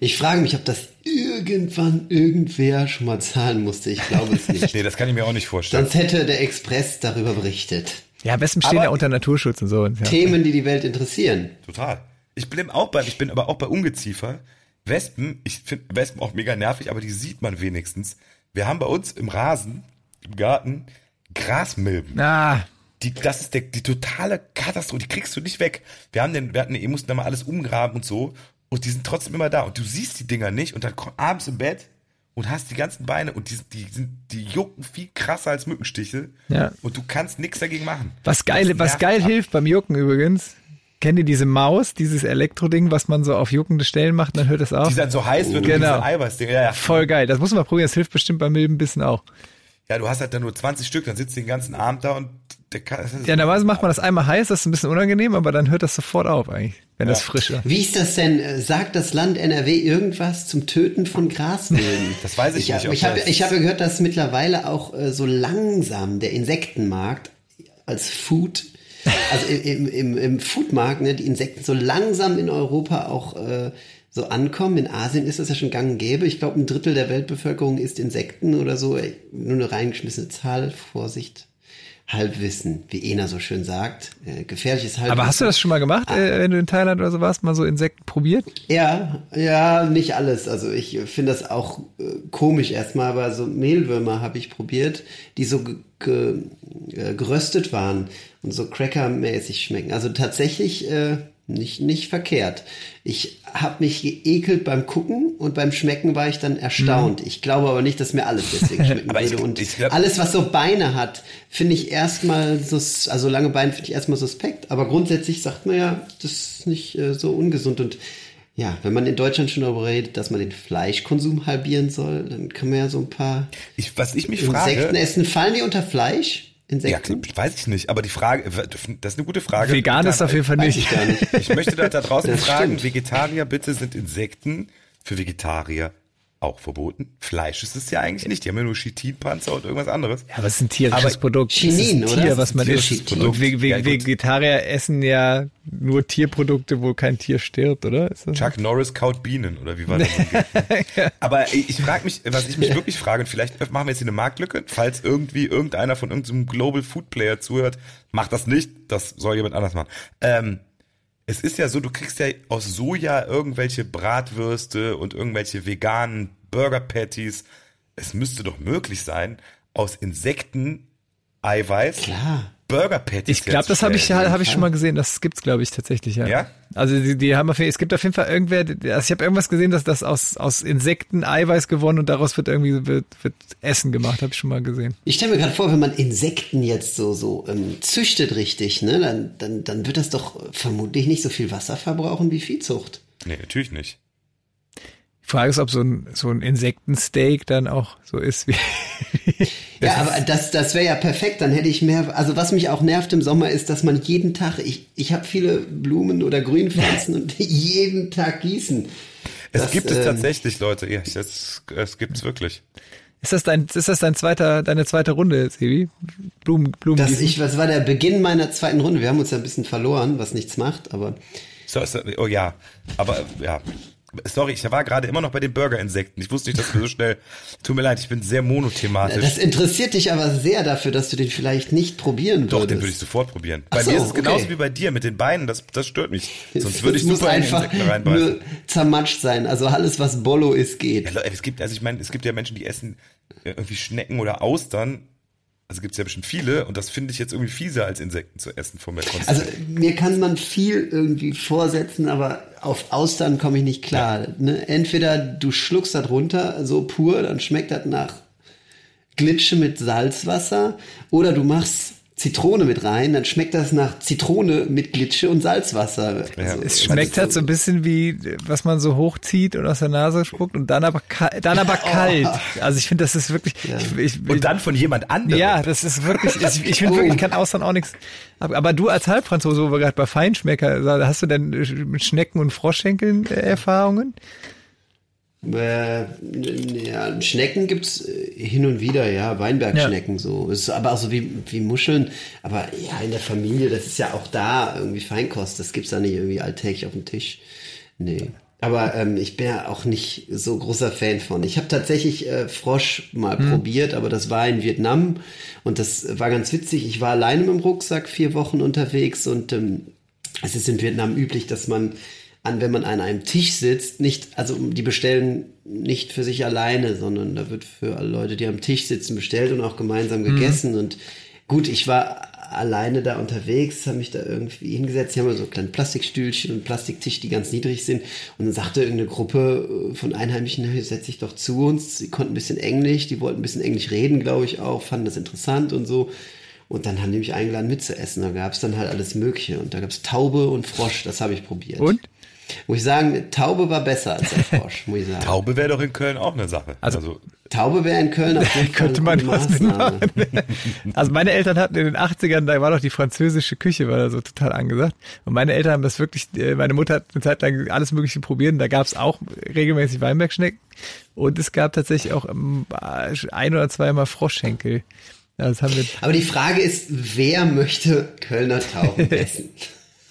S3: Ich frage mich, ob das irgendwann irgendwer schon mal zahlen musste. Ich glaube es nicht.
S1: nee, das kann ich mir auch nicht vorstellen.
S3: Sonst hätte der Express darüber berichtet.
S2: ja, Wespen stehen
S1: Aber-
S2: ja unter Naturschutz und so. Und ja.
S3: Themen, die die Welt interessieren.
S1: Total. Ich bin auch bei, ich bin aber auch bei Ungeziefer. Wespen, ich finde Wespen auch mega nervig, aber die sieht man wenigstens. Wir haben bei uns im Rasen, im Garten, Grasmilben.
S2: Ah,
S1: Die, das ist der, die totale Katastrophe. Die kriegst du nicht weg. Wir haben den, wir hatten, ihr mussten da mal alles umgraben und so. Und die sind trotzdem immer da. Und du siehst die Dinger nicht. Und dann komm, abends im Bett und hast die ganzen Beine und die, die sind, die jucken viel krasser als Mückenstiche.
S2: Ja.
S1: Und du kannst nichts dagegen machen.
S2: was geil, was geil
S1: ab.
S2: hilft beim Jucken übrigens. Kennt ihr diese Maus, dieses Elektroding, was man so auf juckende Stellen macht, dann hört das auf?
S1: Die dann so heiß wird und
S2: Genau.
S1: diese Eiweißdinger. Ja, ja.
S2: Voll geil. Das muss man mal probieren. Das hilft bestimmt beim Milbenbissen auch.
S1: Ja, du hast halt dann nur 20 Stück, dann sitzt du den ganzen Abend da und der kann, das ist
S2: Ja, normalerweise macht man das einmal heiß, das ist ein bisschen unangenehm, aber dann hört das sofort auf eigentlich, wenn das
S1: Ja.
S2: frisch ist.
S3: Wie ist das denn? Sagt das Land NRW irgendwas zum Töten von Grasmilben?
S1: Das weiß ich
S3: ich
S1: nicht,
S3: Hab, ich habe
S1: das-
S3: ich habe gehört, dass mittlerweile auch äh, so langsam der Insektenmarkt als Food, also im, im, im Foodmarkt, ne, die Insekten so langsam in Europa auch äh, so ankommen. In Asien ist das ja schon gang und gäbe. Ich glaube, ein Drittel der Weltbevölkerung isst Insekten oder so. Ey, Nur eine reingeschmissene Zahl. Vorsicht. Halbwissen, wie Ena so schön sagt. Äh, gefährliches Halbwissen.
S2: Aber hast du das schon mal gemacht, äh, wenn du in Thailand oder so warst, mal so Insekten probiert?
S3: Ja, ja, nicht alles. Also ich finde das auch äh, komisch erstmal, aber so Mehlwürmer habe ich probiert, die so äh, geröstet waren und so crackermäßig schmecken. Also tatsächlich äh, nicht, nicht verkehrt. Ich habe mich geekelt beim Gucken und beim Schmecken war ich dann erstaunt. Ich glaube aber nicht, dass mir alles deswegen schmecken
S1: Aber ich-
S3: würde. Und
S1: ich glaub-
S3: alles, was so Beine hat, finde ich erstmal, sus also lange Beine finde ich erstmal suspekt. Aber grundsätzlich sagt man ja, das ist nicht äh, so ungesund. Und ja, wenn man in Deutschland schon darüber redet, dass man den Fleischkonsum halbieren soll, dann kann man ja so ein paar
S1: Ich, was ich mich
S3: Insekten
S1: frage,
S3: essen. Fallen die unter Fleisch?
S1: Ja,
S3: Insekten?
S1: klar, weiß ich nicht, aber die Frage, das ist eine gute Frage.
S2: Vegan ist auf jeden Fall nicht.
S3: ich gar nicht.
S1: Ich möchte da, da draußen
S3: Das
S1: fragen,
S3: stimmt.
S1: Vegetarier, bitte sind Insekten für Vegetarier auch verboten? Fleisch ist es ja eigentlich nicht. Die haben ja nur Chitinpanzer und irgendwas anderes.
S2: Ja, aber es ist ein tierisches
S1: Aber
S2: Produkt.
S3: Chinin,
S2: es ist ein
S3: oder?
S2: Tier, was man isst.
S1: Produkt.
S2: Und Ve Ve
S1: Ja.
S2: Vegetarier essen ja nur Tierprodukte, wo kein Tier stirbt, oder? Ist das
S1: Chuck Norris kaut Bienen oder wie war das? Aber ich, ich frage mich, was ich mich wirklich frage, und vielleicht machen wir jetzt hier eine Marktlücke, falls irgendwie irgendeiner von irgendeinem Global Food Player zuhört, macht das nicht, das soll jemand anders machen. Ähm, es ist ja so, du kriegst ja aus Soja irgendwelche Bratwürste und irgendwelche veganen Burger Patties. Es müsste doch möglich sein, aus Insekten Eiweiß
S3: Klar.
S1: Burger Patties
S2: Ich glaube, das habe ich, hab ich schon mal gesehen. Das gibt's, glaube ich, tatsächlich, ja.
S1: Ja?
S2: Also die, die haben auf, jeden- es gibt auf jeden Fall irgendwer, also ich habe irgendwas gesehen, dass das aus, aus Insekten Eiweiß gewonnen und daraus wird irgendwie wird, wird Essen gemacht, habe ich schon mal gesehen.
S3: Ich stelle mir gerade vor, wenn man Insekten jetzt so, so ähm, züchtet richtig, ne, dann, dann, dann wird das doch vermutlich nicht so viel Wasser verbrauchen wie Viehzucht.
S1: Nee, natürlich nicht.
S2: Die Frage ist, ob so ein, so ein Insektensteak dann auch so ist wie.
S3: Ja, aber das, das wäre ja perfekt, dann hätte ich mehr. Also was mich auch nervt im Sommer ist, dass man jeden Tag, ich, ich habe viele Blumen oder Grünpflanzen und jeden Tag gießen.
S1: Es
S3: Das,
S1: gibt es
S3: ähm,
S1: tatsächlich, Leute. Ja, es, es gibt's wirklich.
S2: Ist das dein, ist das dein zweiter, deine zweite Runde, Sebi? Blumen, Blumen.
S3: Das,
S2: gießen?
S3: ich, das war der Beginn meiner zweiten Runde. Wir haben uns ja ein bisschen verloren, was nichts macht, aber
S1: So, so, oh ja, aber ja. Sorry, ich war gerade immer noch bei den Burger-Insekten. Ich wusste nicht, dass wir so schnell. Tut mir leid, ich bin sehr monothematisch.
S3: das interessiert dich aber sehr dafür, dass du den vielleicht nicht probieren
S1: Doch,
S3: würdest.
S1: den würde ich sofort probieren.
S3: Ach
S1: bei
S3: so,
S1: mir ist es genauso
S3: okay.
S1: wie bei dir mit den Beinen. Das, das stört mich. Sonst würde ich
S3: muss
S1: super in
S3: einfach nur zermatscht sein. Also alles, was Bollo ist, geht.
S1: Ja, es gibt, also ich meine, es gibt ja Menschen, die essen äh, irgendwie Schnecken oder Austern. Also gibt's ja bestimmt viele und das finde ich jetzt irgendwie fieser als Insekten zu essen von mir.
S3: Also mir kann man viel irgendwie vorsetzen, aber auf Austern komme ich nicht klar. Ne? Entweder du schluckst das runter, so pur, dann schmeckt das nach Glitsche mit Salzwasser, oder du machst Zitrone mit rein, dann schmeckt das nach Zitrone mit Glitsche und Salzwasser. Also,
S2: Es schmeckt halt so ein bisschen wie, was man so hochzieht und aus der Nase spuckt und dann aber, dann aber kalt. Also ich finde, das ist wirklich, ich, ich,
S1: Und dann von jemand anderem.
S2: ja, das ist wirklich, ich, ich finde
S3: Oh.
S2: wirklich, ich kann Austern auch nichts. Aber, aber du als Halbfranzose, wo wir gerade bei Feinschmecker, hast du denn mit Schnecken und Froschschenkeln äh, Erfahrungen?
S3: Äh, ja, Schnecken gibt's äh, hin und wieder, ja, Weinbergschnecken so. Es ist aber auch so wie, wie Muscheln. Aber ja, in der Familie, das ist ja auch da irgendwie Feinkost. Das gibt's da nicht irgendwie alltäglich auf dem Tisch. Nee. Aber ähm, ich bin ja auch nicht so großer Fan von. Ich habe tatsächlich äh, Frosch mal probiert, aber das war in Vietnam und das war ganz witzig. Ich war alleine mit dem Rucksack vier Wochen unterwegs und ähm, es ist in Vietnam üblich, dass man an, wenn man an einem Tisch sitzt, nicht, also die bestellen nicht für sich alleine, sondern da wird für alle Leute, die am Tisch sitzen, bestellt und auch gemeinsam gegessen. Und gut, ich war alleine da unterwegs, habe mich da irgendwie hingesetzt. Hier haben wir so kleine Plastikstühlchen und Plastiktisch, die ganz niedrig sind. Und dann sagte irgendeine Gruppe äh, von Einheimischen, "Hey, setz dich doch zu uns. Sie konnten ein bisschen Englisch, die wollten ein bisschen Englisch reden, glaube ich auch, fanden das interessant und so. Und dann haben die mich eingeladen mitzuessen. Da gab es dann halt alles Mögliche. Und da gab es Taube und Frosch, das habe ich probiert.
S2: Und?
S3: Muss ich sagen, Taube war besser als der Frosch, muss ich sagen.
S1: Taube wäre doch in Köln auch eine Sache.
S2: Also-
S3: Taube wäre in Köln jeden Fall
S2: Könnte
S3: eine
S2: man was
S3: Maßnahme.
S2: Also meine Eltern hatten in den 80ern, da war doch die französische Küche, war da so total angesagt. Und meine Eltern haben das wirklich, äh, meine Mutter hat eine Zeit lang alles Mögliche probiert und da gab es auch regelmäßig Weinbergschnecken und es gab tatsächlich auch ähm, ein oder zweimal Froschschenkel. Ja, Das haben wir,
S3: Aber die Frage ist, wer möchte Kölner Tauben essen?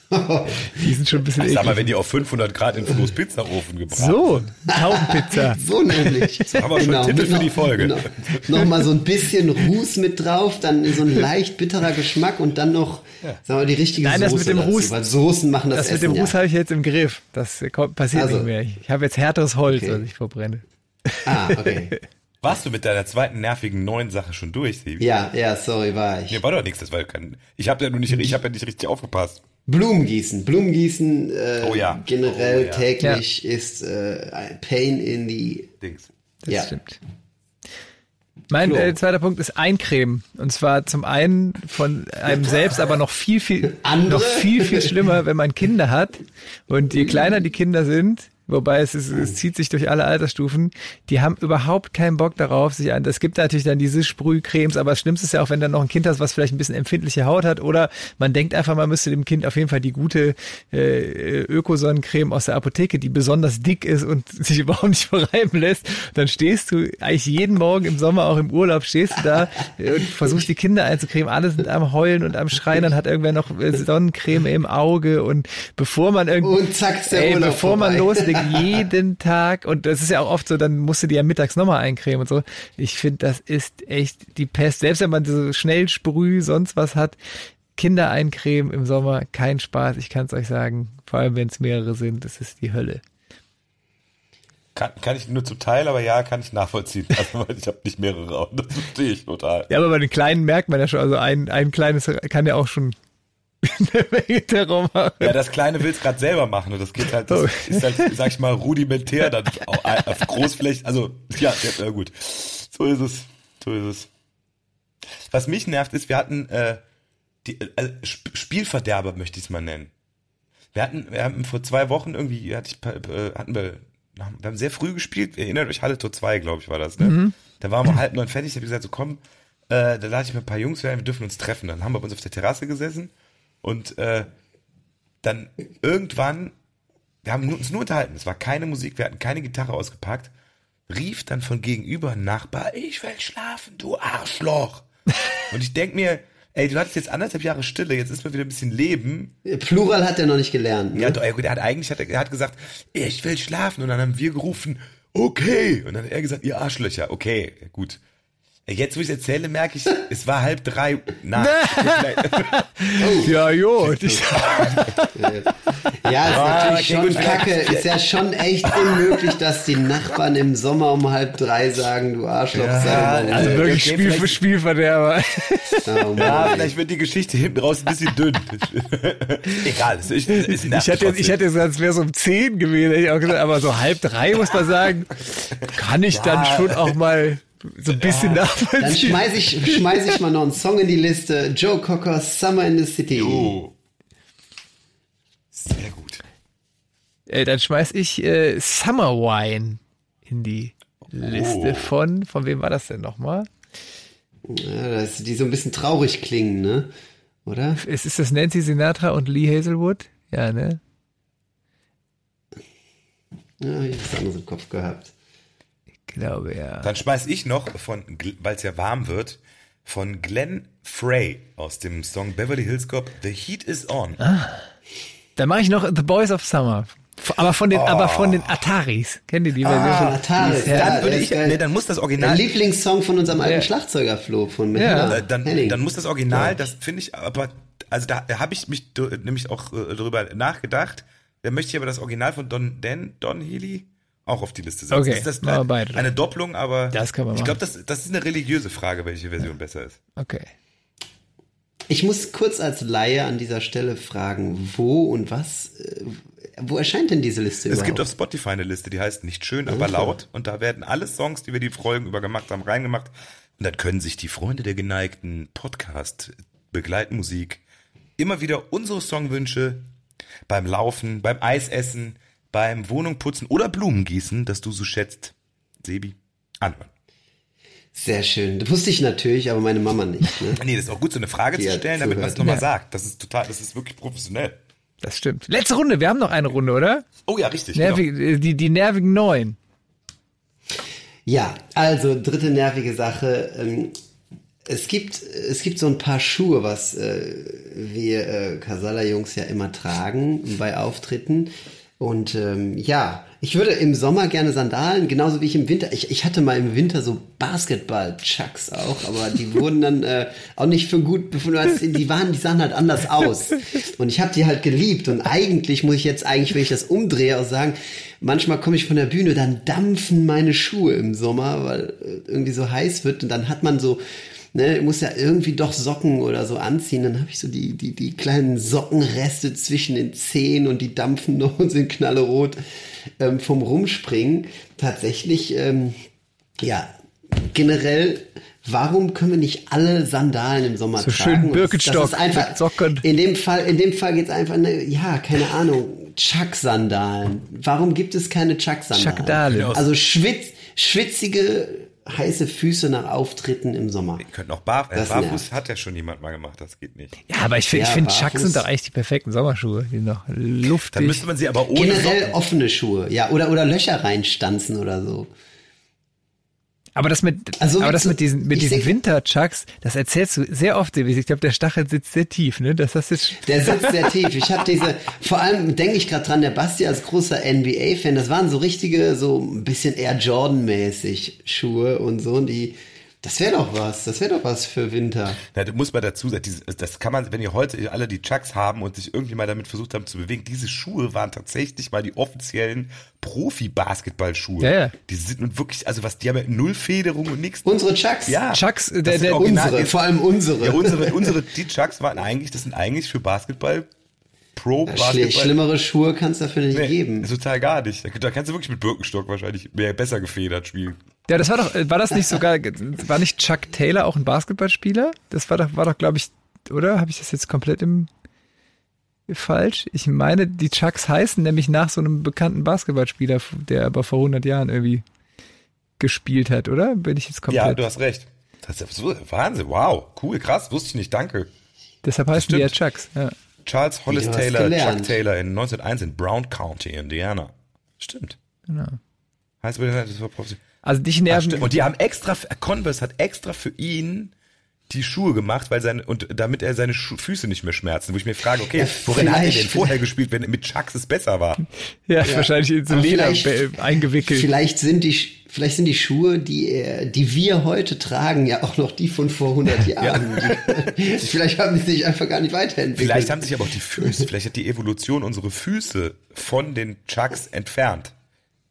S2: die sind schon ein bisschen
S1: Ach, sag mal,
S2: eklig.
S1: wenn die auf 500 Grad in Flo's Pizzaofen gebracht
S2: So, Taubenpizza.
S3: so nämlich. Genau,
S1: haben wir schon einen Titel
S3: mit
S1: für die
S3: noch-
S1: Folge.
S3: Noch, noch mal so ein bisschen Ruß mit drauf, dann so ein leicht bitterer Geschmack und dann noch, sagen wir, die richtige
S2: Nein, das
S3: Soße
S2: mit dem
S3: dazu,
S2: Ruß-
S3: Weil Soßen machen das,
S2: Das mit
S3: Essen,
S2: dem Ruß
S3: ja.
S2: habe ich jetzt im Griff. Das kommt, passiert
S3: Also.
S2: nicht mehr. Ich habe jetzt härteres Holz,
S3: Okay.
S2: was ich verbrenne.
S3: Ah, okay.
S1: Warst du mit deiner zweiten nervigen neuen Sache schon durch, Sebi?
S3: Ja, ja, sorry, war ich.
S1: Mir war doch nichts, das war kein, ich habe ja nur nicht, ich habe ja nicht richtig aufgepasst.
S3: Blumengießen. Blumengießen äh,
S1: Oh ja.
S3: generell
S1: Oh ja.
S3: täglich ist äh, ein Pain in the...
S1: Dings.
S2: Das
S3: Ja.
S2: stimmt. Mein äh, zweiter Punkt ist Eincremen. Und zwar zum einen von einem selbst, aber noch viel, viel,
S3: Andere?
S2: noch viel, viel schlimmer, wenn man Kinder hat. Und je kleiner die Kinder sind, wobei es, ist, es zieht sich durch alle Altersstufen, die haben überhaupt keinen Bock darauf, sich an. Es gibt natürlich dann diese Sprühcremes, aber das Schlimmste ist ja auch, wenn dann noch ein Kind hast, was vielleicht ein bisschen empfindliche Haut hat, oder man denkt einfach, man müsste dem Kind auf jeden Fall die gute äh, Ökosonnencreme aus der Apotheke, die besonders dick ist und sich überhaupt nicht verreiben lässt, dann stehst du eigentlich jeden Morgen im Sommer, auch im Urlaub, stehst du da äh, und versuchst die Kinder einzucremen. Alle sind am Heulen und am Schreien, dann hat irgendwer noch äh, Sonnencreme im Auge und bevor man irgendwie,
S3: Und zack ist der
S2: ey,
S3: Urlaub
S2: bevor man
S3: vorbei.
S2: loslegt, jeden Tag und das ist ja auch oft so, dann musst du die ja mittags nochmal eincremen und so. Ich finde, das ist echt die Pest. Selbst wenn man so schnell Sprüh, sonst was hat, Kinder eincremen im Sommer, kein Spaß, ich kann es euch sagen. Vor allem, wenn es mehrere sind, das ist die Hölle.
S1: Kann, kann ich nur zum Teil, aber ja, kann ich nachvollziehen. Also, weil ich habe nicht mehrere Augen, das verstehe ich total.
S2: Ja, aber bei den Kleinen merkt man ja schon, also ein, ein kleines kann ja auch schon eine Menge Terror machen.
S1: Ja, das Kleine will es gerade selber machen und das geht halt, das ist halt, sag ich mal, rudimentär dann au- auf Großflächen, also ja, ja, gut. So ist es, so ist es. Was mich nervt ist, wir hatten äh, die äh, Sp Spielverderber möchte ich es mal nennen. Wir hatten, wir haben vor zwei Wochen irgendwie, hatte ich, äh, hatten wir, wir haben sehr früh gespielt, erinnert euch, Halle Tor 2, glaube ich, war das, ne? Da waren wir halb neun fertig, ich habe gesagt, so komm, äh, da lade ich mir ein paar Jungs ein, wir dürfen uns treffen. Dann haben wir bei uns auf der Terrasse gesessen und äh, dann irgendwann, wir haben uns nur unterhalten, es war keine Musik, wir hatten keine Gitarre ausgepackt, rief dann von gegenüber ein Nachbar, ich will schlafen, du Arschloch. Und ich denk mir, ey, du hattest jetzt anderthalb Jahre Stille, jetzt ist mal wieder ein bisschen Leben.
S3: Plural hat er noch nicht gelernt. Ne?
S1: Ja, doch, er hat eigentlich hat er hat gesagt, ich will schlafen. Und dann haben wir gerufen, okay. Und dann hat er gesagt, ihr Arschlöcher, okay, gut. Jetzt, wo ich es erzähle, merke ich, es war halb drei nachts.
S2: Ja, jo. Ich,
S3: Ja, ist
S1: Ah,
S3: natürlich schon kacke. Ist ja schon echt unmöglich, dass die Nachbarn im Sommer um halb drei sagen, du Arschloch, sei mal
S2: also wirklich
S1: okay,
S2: Spiel für Spielverderber.
S3: Oh
S1: Ja, vielleicht wird die Geschichte hinten raus ein bisschen dünn. Egal, es ist, es
S2: Ich hätte, jetzt- ich hätte gesagt, es wäre so um 10 gewesen, hätte ich auch gesagt, aber so halb drei muss man sagen, kann ich dann
S1: Ja.
S2: schon auch mal so ein bisschen
S3: Dann
S2: nachvollziehen.
S3: schmeiß ich, schmeiß ich mal noch einen Song in die Liste. Joe Cocker, Summer in the City.
S1: Oh. Sehr gut.
S2: Äh, dann schmeiß ich äh, Summer Wine in die Liste von, von wem war das denn nochmal?
S3: Ja, das, die so ein bisschen traurig klingen, ne? Oder?
S2: Ist, ist das Nancy Sinatra und Lee Hazelwood? Ja, ne?
S3: Ja, ich hab was anderes im Kopf gehabt.
S2: Ich glaube, ja.
S1: Dann schmeiß ich noch von, weil es ja warm wird, von Glenn Frey aus dem Song Beverly Hills Cop, The Heat is On.
S2: Dann mache ich noch The Boys of Summer. Aber von den, aber von den Ataris. Kennt ihr die?
S3: Ah,
S2: von-
S3: Ataris,
S2: Die ist
S3: ja.
S1: Dann würde
S3: der
S1: ich, nee, dann muss das
S3: Der
S1: Original,
S3: Lieblingssong von unserem alten
S2: Ja.
S3: Schlagzeuger Flo von
S2: Ja.
S1: Äh, dann,
S3: Henning.
S1: dann muss das Original, das finde ich, aber, also da habe ich mich nämlich auch äh, darüber nachgedacht, da möchte ich aber das Original von Don, Dan, Don Healy auch auf die Liste setzen.
S2: Okay,
S1: das ist das
S2: beide.
S1: eine Doppelung, aber
S2: Das kann man
S1: ich glaube, das, das ist eine religiöse Frage, welche Version besser ist.
S2: Okay.
S3: Ich muss kurz als Laie an dieser Stelle fragen, wo und was, äh, wo erscheint denn diese Liste
S1: Es
S3: überhaupt?
S1: gibt auf Spotify eine Liste, die heißt Nicht schön, aber
S3: Okay.
S1: laut. Und da werden alle Songs, die wir die Folgen über gemacht haben, reingemacht. Und dann können sich die Freunde der geneigten Podcast, Begleitmusik, immer wieder unsere Songwünsche beim Laufen, beim Eisessen, beim Wohnungputzen oder Blumengießen, das du so schätzt, Sebi, anhören.
S3: Sehr schön. Das wusste ich natürlich, aber meine Mama nicht. Ne?
S1: Nee, das ist auch gut, so eine Frage
S3: Die
S1: zu stellen, damit man es nochmal
S2: Ja.
S1: sagt. Das ist total, das ist wirklich professionell.
S2: Das stimmt. Letzte Runde, wir haben noch eine Runde, oder?
S1: Oh ja, richtig. Genau.
S2: Nervig, äh, die, die nervigen Neuen.
S3: Ja, also dritte nervige Sache. Ähm, es gibt, es gibt so ein paar Schuhe, was äh, wir äh, Casala-Jungs ja immer tragen bei Auftritten. Und ähm, ja, ich würde im Sommer gerne Sandalen, genauso wie ich im Winter. Ich, ich hatte mal im Winter so Basketball-Chucks auch, aber die wurden dann äh, auch nicht für gut befunden. es- Die waren, die sahen halt anders aus. Und ich habe die halt geliebt. Und eigentlich muss ich jetzt eigentlich, wenn ich das umdrehe, auch sagen, manchmal komme ich von der Bühne, dann dampfen meine Schuhe im Sommer, weil äh, irgendwie so heiß wird. Und dann hat man so, ne, muss ja irgendwie doch Socken oder so anziehen. Dann habe ich so die, die, die kleinen Sockenreste zwischen den Zehen und die dampfen noch und sind knallerot ähm, vom Rumspringen. Tatsächlich, ähm, ja, generell, warum können wir nicht alle Sandalen im Sommer
S2: So
S3: tragen?
S2: schön Birkenstock
S3: das ist einfach,
S2: mit Socken.
S3: In dem Fall, in dem Fall geht's einfach, ne, ja, keine Ahnung, Chuck-Sandalen. Warum gibt es keine Chuck-Sandalen?
S2: Chuck-Dalen.
S3: Also schwitz, schwitzige, heiße Füße nach Auftritten im Sommer.
S1: Wir könnten auch Bar äh,
S3: Das
S1: Barfuß
S3: nervt.
S1: hat ja schon jemand mal gemacht, das geht nicht.
S2: Ja, aber ich finde,
S3: Ja,
S2: ich finde,
S3: barfuß.
S2: Chucks sind doch eigentlich die perfekten Sommerschuhe. Die noch luftig.
S1: Dann müsste man sie aber ohne
S3: Generell
S1: Socken.
S3: offene Schuhe, ja, oder, oder Löcher reinstanzen oder so.
S2: Aber das mit,
S3: Also
S2: aber das
S3: zu-
S2: mit diesen, mit diesen Winter-Chucks, das erzählst du sehr oft. Ich glaube, der Stachel sitzt sehr tief, ne? Das hast du
S3: Der sitzt sehr tief. Ich habe diese, vor allem denke ich gerade dran, der Basti als großer NBA-Fan, das waren so richtige, so ein bisschen eher Jordan-mäßig Schuhe und so. Und die, das wäre doch was, das wäre doch was für Winter.
S1: Na, da muss man dazu sagen, das kann man, wenn ihr heute alle die Chucks haben und sich irgendwie mal damit versucht haben zu bewegen, diese Schuhe waren tatsächlich mal die offiziellen Profi-Basketball-Schuhe.
S2: Ja, ja.
S1: Die sind nun wirklich, also was, die haben ja null Federung und nichts.
S3: Unsere Chucks.
S1: Ja.
S2: Chucks,
S1: Das
S2: der-
S1: sind
S2: der-
S3: Unsere, vor allem unsere.
S1: Ja, unsere, unsere, die Chucks waren eigentlich, das sind eigentlich für Basketball, Pro
S3: Schli
S1: Basketball.
S3: schlimmere Schuhe kann es dafür nicht
S1: Nee,
S3: geben.
S1: total gar nicht. Da, da kannst du wirklich mit Birkenstock wahrscheinlich mehr besser gefedert spielen.
S2: Ja, das war doch, war das nicht sogar, war nicht Chuck Taylor auch ein Basketballspieler? Das war doch, war doch, glaube ich, oder? Habe ich das jetzt komplett im, falsch? Ich meine, die Chucks heißen nämlich nach so einem bekannten Basketballspieler, der aber vor 100 Jahren irgendwie gespielt hat, oder? Bin ich jetzt komplett?
S1: Ja, du hast recht. Das ist so, Wahnsinn, wow, cool, krass, wusste ich nicht, danke.
S2: Deshalb heißen die ja. Chucks. Ja.
S1: Charles Hollis Taylor,
S3: gelernt.
S1: Chuck Taylor in 1901 in Brown County, Indiana. Stimmt.
S2: Genau.
S1: Heißt aber, das war Profi-
S2: Also dich
S1: Ah,
S2: nerven.
S1: stimmt. Und die haben extra, Converse hat extra für ihn die Schuhe gemacht, weil seine, und damit er seine Schu Füße nicht mehr schmerzen, wo ich mir frage, okay,
S3: Ja,
S1: worin hat er
S3: vielleicht-
S1: denn vorher gespielt, wenn mit Chucks es besser war?
S2: ja, wahrscheinlich in so Leder eingewickelt.
S3: Vielleicht sind die, vielleicht sind die Schuhe, die, die wir heute tragen, ja auch noch die von vor 100 Jahren. Die, vielleicht haben die sich einfach gar nicht weiterentwickelt.
S1: Vielleicht haben sich aber auch die Füße, vielleicht hat die Evolution unsere Füße von den Chucks entfernt.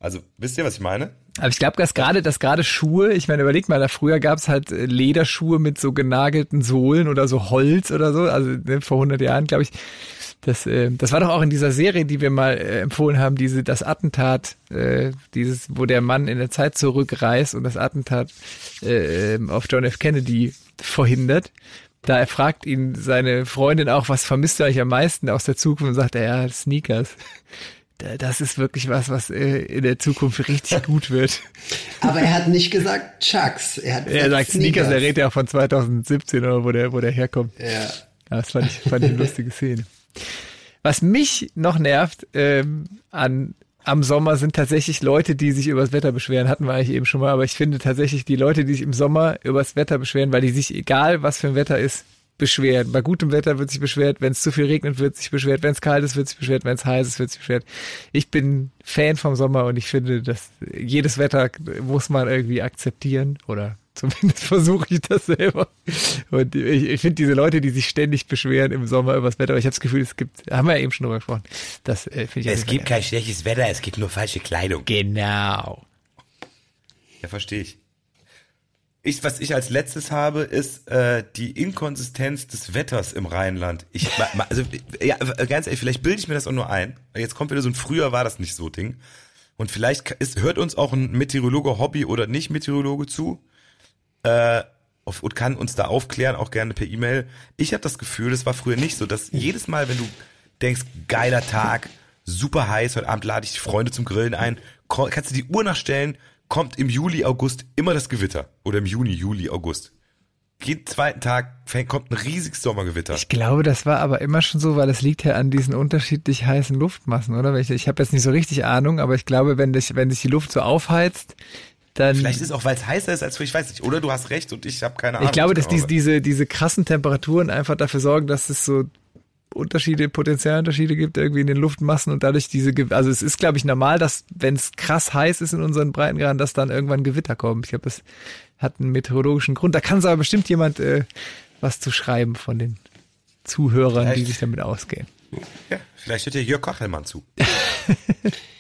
S1: Also, wisst ihr, was ich meine?
S2: Aber ich glaube, dass gerade, dass gerade Schuhe, ich meine, überleg mal, da früher gab's halt äh, Lederschuhe mit so genagelten Sohlen oder so Holz oder so, also ne, vor 100 Jahren, glaube ich. Das, äh, das war doch auch in dieser Serie, die wir mal äh, empfohlen haben, diese das Attentat, äh, dieses, wo der Mann in der Zeit zurückreist und das Attentat äh, auf John F. Kennedy verhindert. Da er fragt ihn seine Freundin auch, was vermisst du eigentlich am meisten aus der Zukunft und sagt er, ja, Sneakers. Das ist wirklich was, was äh, in der Zukunft richtig gut wird.
S3: Aber er hat nicht gesagt Chucks. Er, hat
S2: er sagt Sneakers, er redet ja von 2017 oder wo der, wo der herkommt.
S3: Ja.
S2: ja das fand ich, fand ich eine lustige Szene. Was mich noch nervt ähm, an am Sommer sind tatsächlich Leute, die sich über das Wetter beschweren. Hatten wir eigentlich eben schon mal, aber ich finde tatsächlich die Leute, die sich im Sommer über das Wetter beschweren, weil die sich, egal was für ein Wetter ist, beschweren. Bei gutem Wetter wird sich beschwert, wenn es zu viel regnet, wird sich beschwert, wenn es kalt ist, wird sich beschwert, wenn es heiß ist, wird sich beschwert. Ich bin Fan vom Sommer und ich finde, dass jedes Wetter muss man irgendwie akzeptieren oder zumindest versuche ich das selber. Und ich, ich finde diese Leute, die sich ständig beschweren im Sommer über das Wetter, aber ich habe das Gefühl, es gibt, haben wir ja eben schon drüber gesprochen. Das äh, finde ich
S1: Es gibt kein schlechtes Wetter, es gibt nur falsche Kleidung.
S2: Genau.
S1: Ja, verstehe ich. Ich, was ich als letztes habe, ist äh, die Inkonsistenz des Wetters im Rheinland. Ich, also, ja, ganz ehrlich, vielleicht bilde ich mir das auch nur ein. Jetzt kommt wieder so ein früher war das nicht so Ding. Und vielleicht ist, hört uns auch ein Meteorologe Hobby oder nicht Meteorologe zu äh, auf, und kann uns da aufklären, auch gerne per E-Mail. Ich habe das Gefühl, das war früher nicht so, dass jedes Mal, wenn du denkst, geiler Tag, super heiß, heute Abend lade ich Freunde zum Grillen ein, kannst du die Uhr nachstellen, kommt im Juli, August immer das Gewitter. Oder im Juni, Juli, August. Jeden zweiten Tag kommt ein riesiges Sommergewitter.
S2: Ich glaube, das war aber immer schon so, weil es liegt ja an diesen unterschiedlich heißen Luftmassen, oder? Ich, ich habe jetzt nicht so richtig Ahnung, aber ich glaube, wenn, dich, wenn sich die Luft so aufheizt, dann.
S1: Vielleicht ist es auch, weil es heißer ist als früher, ich weiß nicht. Oder du hast recht und ich habe keine Ahnung.
S2: Ich glaube, dass diese, diese, diese krassen Temperaturen einfach dafür sorgen, dass es so Unterschiede, Potenzialunterschiede gibt irgendwie in den Luftmassen und dadurch diese, also es ist glaube ich normal, dass wenn es krass heiß ist in unseren Breitengraden, dass dann irgendwann Gewitter kommen. Ich glaube, das hat einen meteorologischen Grund. Da kann es aber bestimmt jemand äh, was zu schreiben von den Zuhörern, vielleicht. die sich damit ausgehen.
S1: Ja, vielleicht hört ja Jörg Kachelmann zu.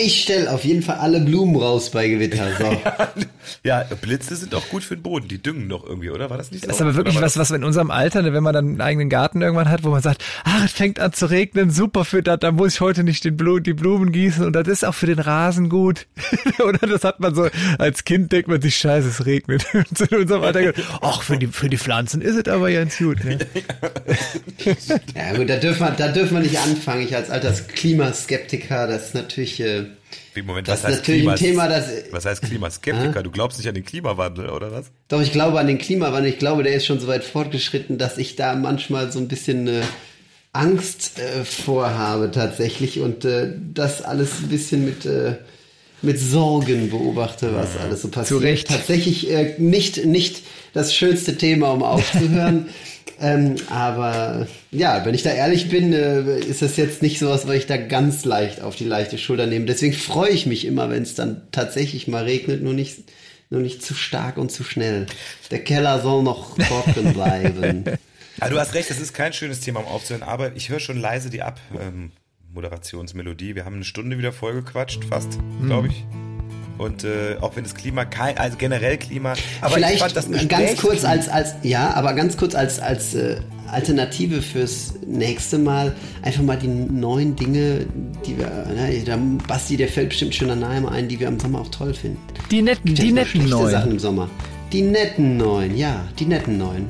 S3: Ich stelle auf jeden Fall alle Blumen raus bei Gewitter. So.
S1: ja, Blitze sind auch gut für den Boden. Die düngen doch irgendwie, oder? War das nicht so?
S2: Das ist aber wirklich was, was in unserem Alter, ne, wenn man dann einen eigenen Garten irgendwann hat, wo man sagt, ach, es fängt an zu regnen, super für das, da muss ich heute nicht den Blu die Blumen gießen und das ist auch für den Rasen gut. oder das hat man so, als Kind denkt man sich, scheiße, es regnet. Und in unserem Alter, ach, für die, für die Pflanzen ist es aber ganz gut. Ne?
S3: ja gut, da dürfen wir, da dürfen wir nicht anfangen. Ich als alter Klimaskeptiker, das ist natürlich... Äh,
S1: wie, Moment,
S3: das
S1: was
S3: ist natürlich
S1: Klimas,
S3: ein Thema, das.
S1: Was heißt Klimaskeptiker? Du glaubst nicht an den Klimawandel, oder was?
S3: Doch, ich glaube an den Klimawandel. Ich glaube, der ist schon so weit fortgeschritten, dass ich da manchmal so ein bisschen äh, Angst äh, vorhabe tatsächlich und äh, das alles ein bisschen mit. Äh, mit Sorgen beobachte, was alles so passiert.
S2: Zu Recht.
S3: Tatsächlich äh, nicht, nicht das schönste Thema, um aufzuhören. Ähm, aber ja, wenn ich da ehrlich bin, äh, ist das jetzt nicht sowas, was ich da ganz leicht auf die leichte Schulter nehme. Deswegen freue ich mich immer, wenn es dann tatsächlich mal regnet, nur nicht, nur nicht zu stark und zu schnell. Der Keller soll noch trocken bleiben.
S1: Ja, du hast recht, das ist kein schönes Thema, um aufzuhören, aber ich höre schon leise die Ab. Ähm, Moderationsmelodie. Wir haben eine Stunde wieder vollgequatscht, fast, glaube ich. Und äh, auch wenn das Klima kein, also generell Klima, aber
S3: Vielleicht
S1: ich fand das
S3: ganz kurz als, als, ja, aber ganz kurz als, als äh, Alternative fürs nächste Mal einfach mal die neuen Dinge, die wir, ne, der Basti, der fällt bestimmt schon an einem ein, die wir im Sommer auch toll finden.
S2: Die netten, die netten neuen.
S3: Sachen im Sommer. Die netten neuen, ja, die netten neuen.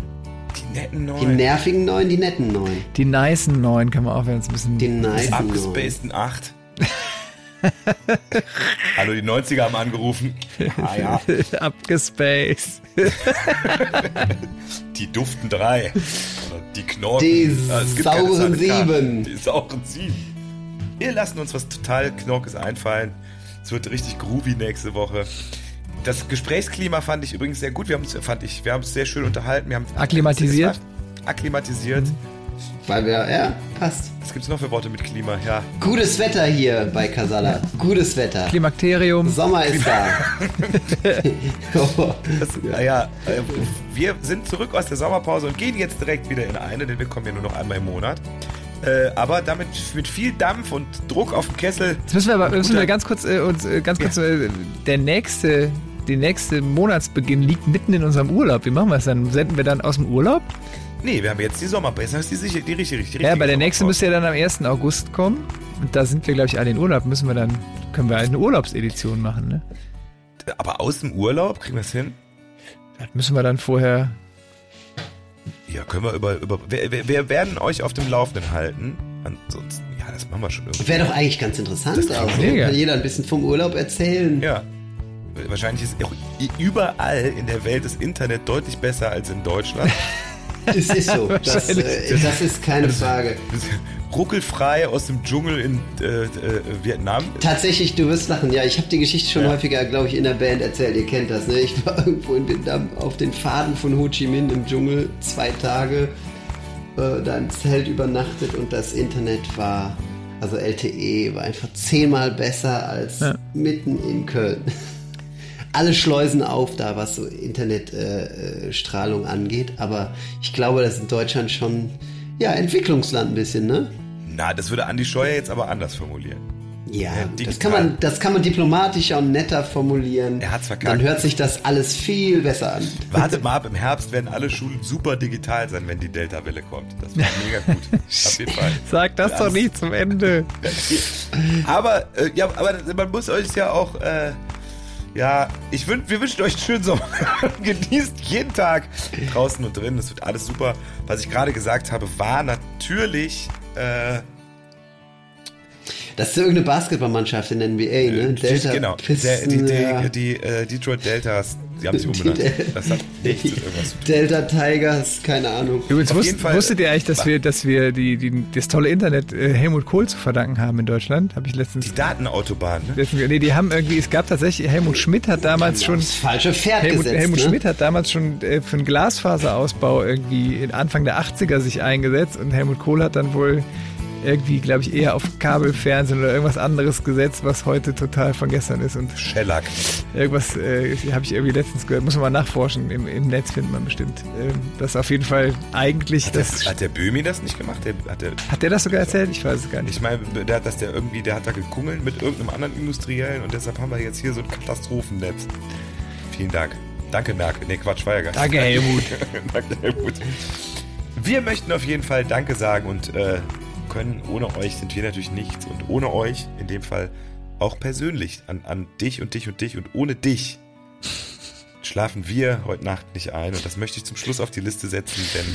S1: Die netten neuen.
S3: Die nervigen neuen, die netten neuen.
S2: Die nicen neuen kann man auch, wenn es ein bisschen.
S3: Die
S1: nicen Abgespaceden 8. Hallo, die 90er haben angerufen.
S3: Ah ja.
S2: Abgespaced.
S1: die duften drei. Die Knorken.
S3: Die sauren sieben.
S1: Die sauren sieben. Wir lassen uns was total Knorkes einfallen. Es wird richtig groovy nächste Woche. Das Gesprächsklima fand ich übrigens sehr gut. Wir haben uns, fand ich, wir haben uns sehr schön unterhalten. Wir haben
S2: akklimatisiert.
S1: Akklimatisiert. Mhm.
S3: Weil wir, ja, passt.
S1: Was gibt's noch für Worte mit Klima? Ja.
S3: Gutes Wetter hier bei Kasala. Gutes Wetter.
S2: Klimakterium.
S3: Sommer ist da.
S1: das, ja, äh, wir sind zurück aus der Sommerpause und gehen jetzt direkt wieder in eine, denn wir kommen ja nur noch einmal im Monat. Äh, aber damit mit viel Dampf und Druck auf dem Kessel.
S2: Jetzt müssen wir aber müssen wir ganz kurz äh, uns äh, ganz kurz äh, der nächste der nächste Monatsbeginn liegt mitten in unserem Urlaub. Wie machen wir es dann? Senden wir dann aus dem Urlaub?
S1: Nee, wir haben jetzt die Sommerpause. Das ist die, sicher- die richtige, die richtige
S2: Ja, aber der nächste
S1: Sommerpause.
S2: müsste ja dann am 1. August kommen. Und da sind wir, glaube ich, alle in Urlaub. Müssen wir dann, können wir eine Urlaubsedition machen, ne?
S1: Aber aus dem Urlaub kriegen wir es hin?
S2: Das müssen wir dann vorher.
S1: Ja, können wir über, über wir, wir- wir werden euch auf dem Laufenden halten. Ansonsten, ja, das machen wir schon irgendwie.
S3: Wäre doch eigentlich ganz interessant
S1: Das
S3: auch.
S2: mega.
S3: Kann jeder ein bisschen vom Urlaub erzählen.
S1: Ja. Wahrscheinlich ist auch überall in der Welt das Internet deutlich besser als in Deutschland.
S3: Es ist so. Das, äh, das ist keine Frage.
S1: Ruckelfrei aus dem Dschungel in äh, äh, Vietnam.
S3: Tatsächlich, du wirst lachen. Ja, ich habe die Geschichte schon
S1: Ja.
S3: häufiger, glaube ich, in der Band erzählt. Ihr kennt das, ne? Ich war irgendwo in Vietnam auf den Pfaden von Ho Chi Minh im Dschungel, zwei Tage äh, da im Zelt übernachtet und das Internet war, also LTE, war einfach zehnmal besser als
S2: Ja.
S3: mitten in Köln. Alle Schleusen auf da, was so Internetstrahlung äh, angeht. Aber ich glaube, das ist in Deutschland schon, ja, Entwicklungsland ein bisschen, ne?
S1: Na, das würde Andi Scheuer jetzt aber anders formulieren.
S3: Ja,
S1: Ja,
S3: das
S1: digital.
S3: kann, man, das kann man diplomatischer und netter formulieren.
S1: Er hat's verkackt.
S3: Dann hört sich das alles viel besser an.
S1: Wartet mal ab, im Herbst werden alle Schulen super digital sein, wenn die Delta-Welle kommt. Das wird mega gut. Auf jeden Fall.
S2: Sag das
S1: Das-
S2: doch nicht zum Ende.
S1: Aber, äh, ja, aber man muss euch ja auch, äh, ja, ich wün, wir wünschen euch einen schönen Sommer. Genießt jeden Tag draußen und drin. Das wird alles super. Was ich gerade gesagt habe, war natürlich, äh,
S3: Das ist irgendeine Basketballmannschaft in der NBA, ne? Delta
S1: genau,
S3: Pisten,
S1: die, die,
S3: ja.
S1: die äh, Detroit Deltas, die haben sich
S3: Die
S1: umbenannt. Das hat nichts mit irgendwas zu tun.
S3: Delta Tigers, keine Ahnung.
S2: Übrigens, wusst,
S1: Fall-
S2: wusstet ihr eigentlich, dass wir, dass wir die, die, das tolle Internet äh, Helmut Kohl zu verdanken haben in Deutschland? Habe ich letztens.
S1: Die Datenautobahn, ne?
S2: letztens nee, die haben irgendwie, es gab tatsächlich, Helmut Schmidt hat damals schon.
S3: Das falsche Pferd
S2: Helmut,
S3: gesetzt,
S2: Helmut
S3: ne?
S2: Schmidt hat damals schon äh, für einen Glasfaserausbau irgendwie in Anfang der 80er sich eingesetzt und Helmut Kohl hat dann wohl irgendwie, glaube ich, eher auf Kabelfernsehen oder irgendwas anderes gesetzt, was heute total von gestern ist und
S1: Shellac.
S2: irgendwas äh, habe ich irgendwie letztens gehört, muss man mal nachforschen, im, im Netz findet man bestimmt. Ähm, das ist auf jeden Fall eigentlich das.
S1: Das, hat der Böhmi das nicht gemacht? Der, hat der,
S2: Hat der das sogar erzählt? Ich weiß es gar nicht.
S1: ich meine, der hat das der irgendwie, der hat da gekungelt mit irgendeinem anderen Industriellen und deshalb haben wir jetzt hier so ein Katastrophennetz. Vielen Dank. Danke, Merkel. Nee, Quatsch, war ja gar nicht.
S2: Danke, Helmut.
S1: Danke, Helmut. Wir möchten auf jeden Fall Danke sagen und äh, können ohne euch sind wir natürlich nichts und ohne euch in dem Fall auch persönlich an, an dich und dich und dich und ohne dich schlafen wir heute Nacht nicht ein und das möchte ich zum Schluss auf die Liste setzen, denn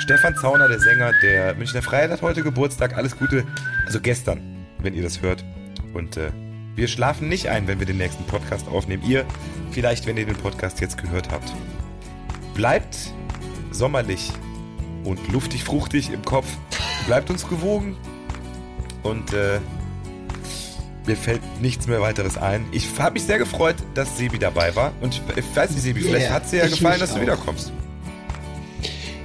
S1: Stefan Zauner, der Sänger der Münchner Freiheit, hat heute Geburtstag. Alles Gute, also gestern, wenn ihr das hört. Und äh, wir schlafen nicht ein, wenn wir den nächsten Podcast aufnehmen. Ihr vielleicht, wenn ihr den Podcast jetzt gehört habt. Bleibt sommerlich und luftig, fruchtig im Kopf. Bleibt uns gewogen und äh, mir fällt nichts mehr weiteres ein. Ich habe mich sehr gefreut, dass Sebi dabei war und ich weiß nicht, Sebi, vielleicht
S3: Yeah,
S1: hat sie ja
S3: ich
S1: gefallen, dass du
S3: auch.
S1: wiederkommst.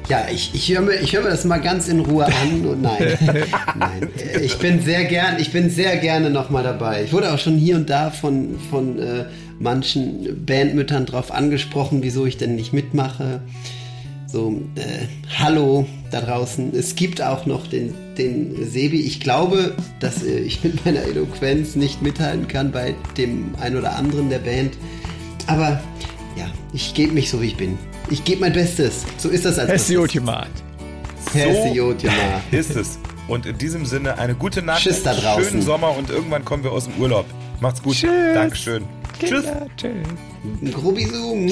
S3: Ja, ich, ich höre mir, ich hör mir das mal ganz in Ruhe an und nein, nein, ich bin sehr gern, ich bin sehr gerne nochmal dabei. Ich wurde auch schon hier und da von, von äh, manchen Bandmüttern drauf angesprochen, wieso ich denn nicht mitmache. So, äh, hallo da draußen. Es gibt auch noch den, den Sebi. Ich glaube, dass äh, ich mit meiner Eloquenz nicht mithalten kann bei dem ein oder anderen der Band. Aber ja, ich gebe mich so, wie ich bin. Ich gebe mein Bestes. So ist das als.
S2: Ultimat.
S3: Hesse Jotjema.
S1: ist es. Und in diesem Sinne eine gute Nacht,
S3: Tschüss da draußen.
S1: schönen Sommer und irgendwann kommen wir aus dem Urlaub. Macht's gut.
S2: Tschüss.
S1: Dankeschön. Tschüss.
S2: Kinder, tschüss.
S3: Ein Grubisum.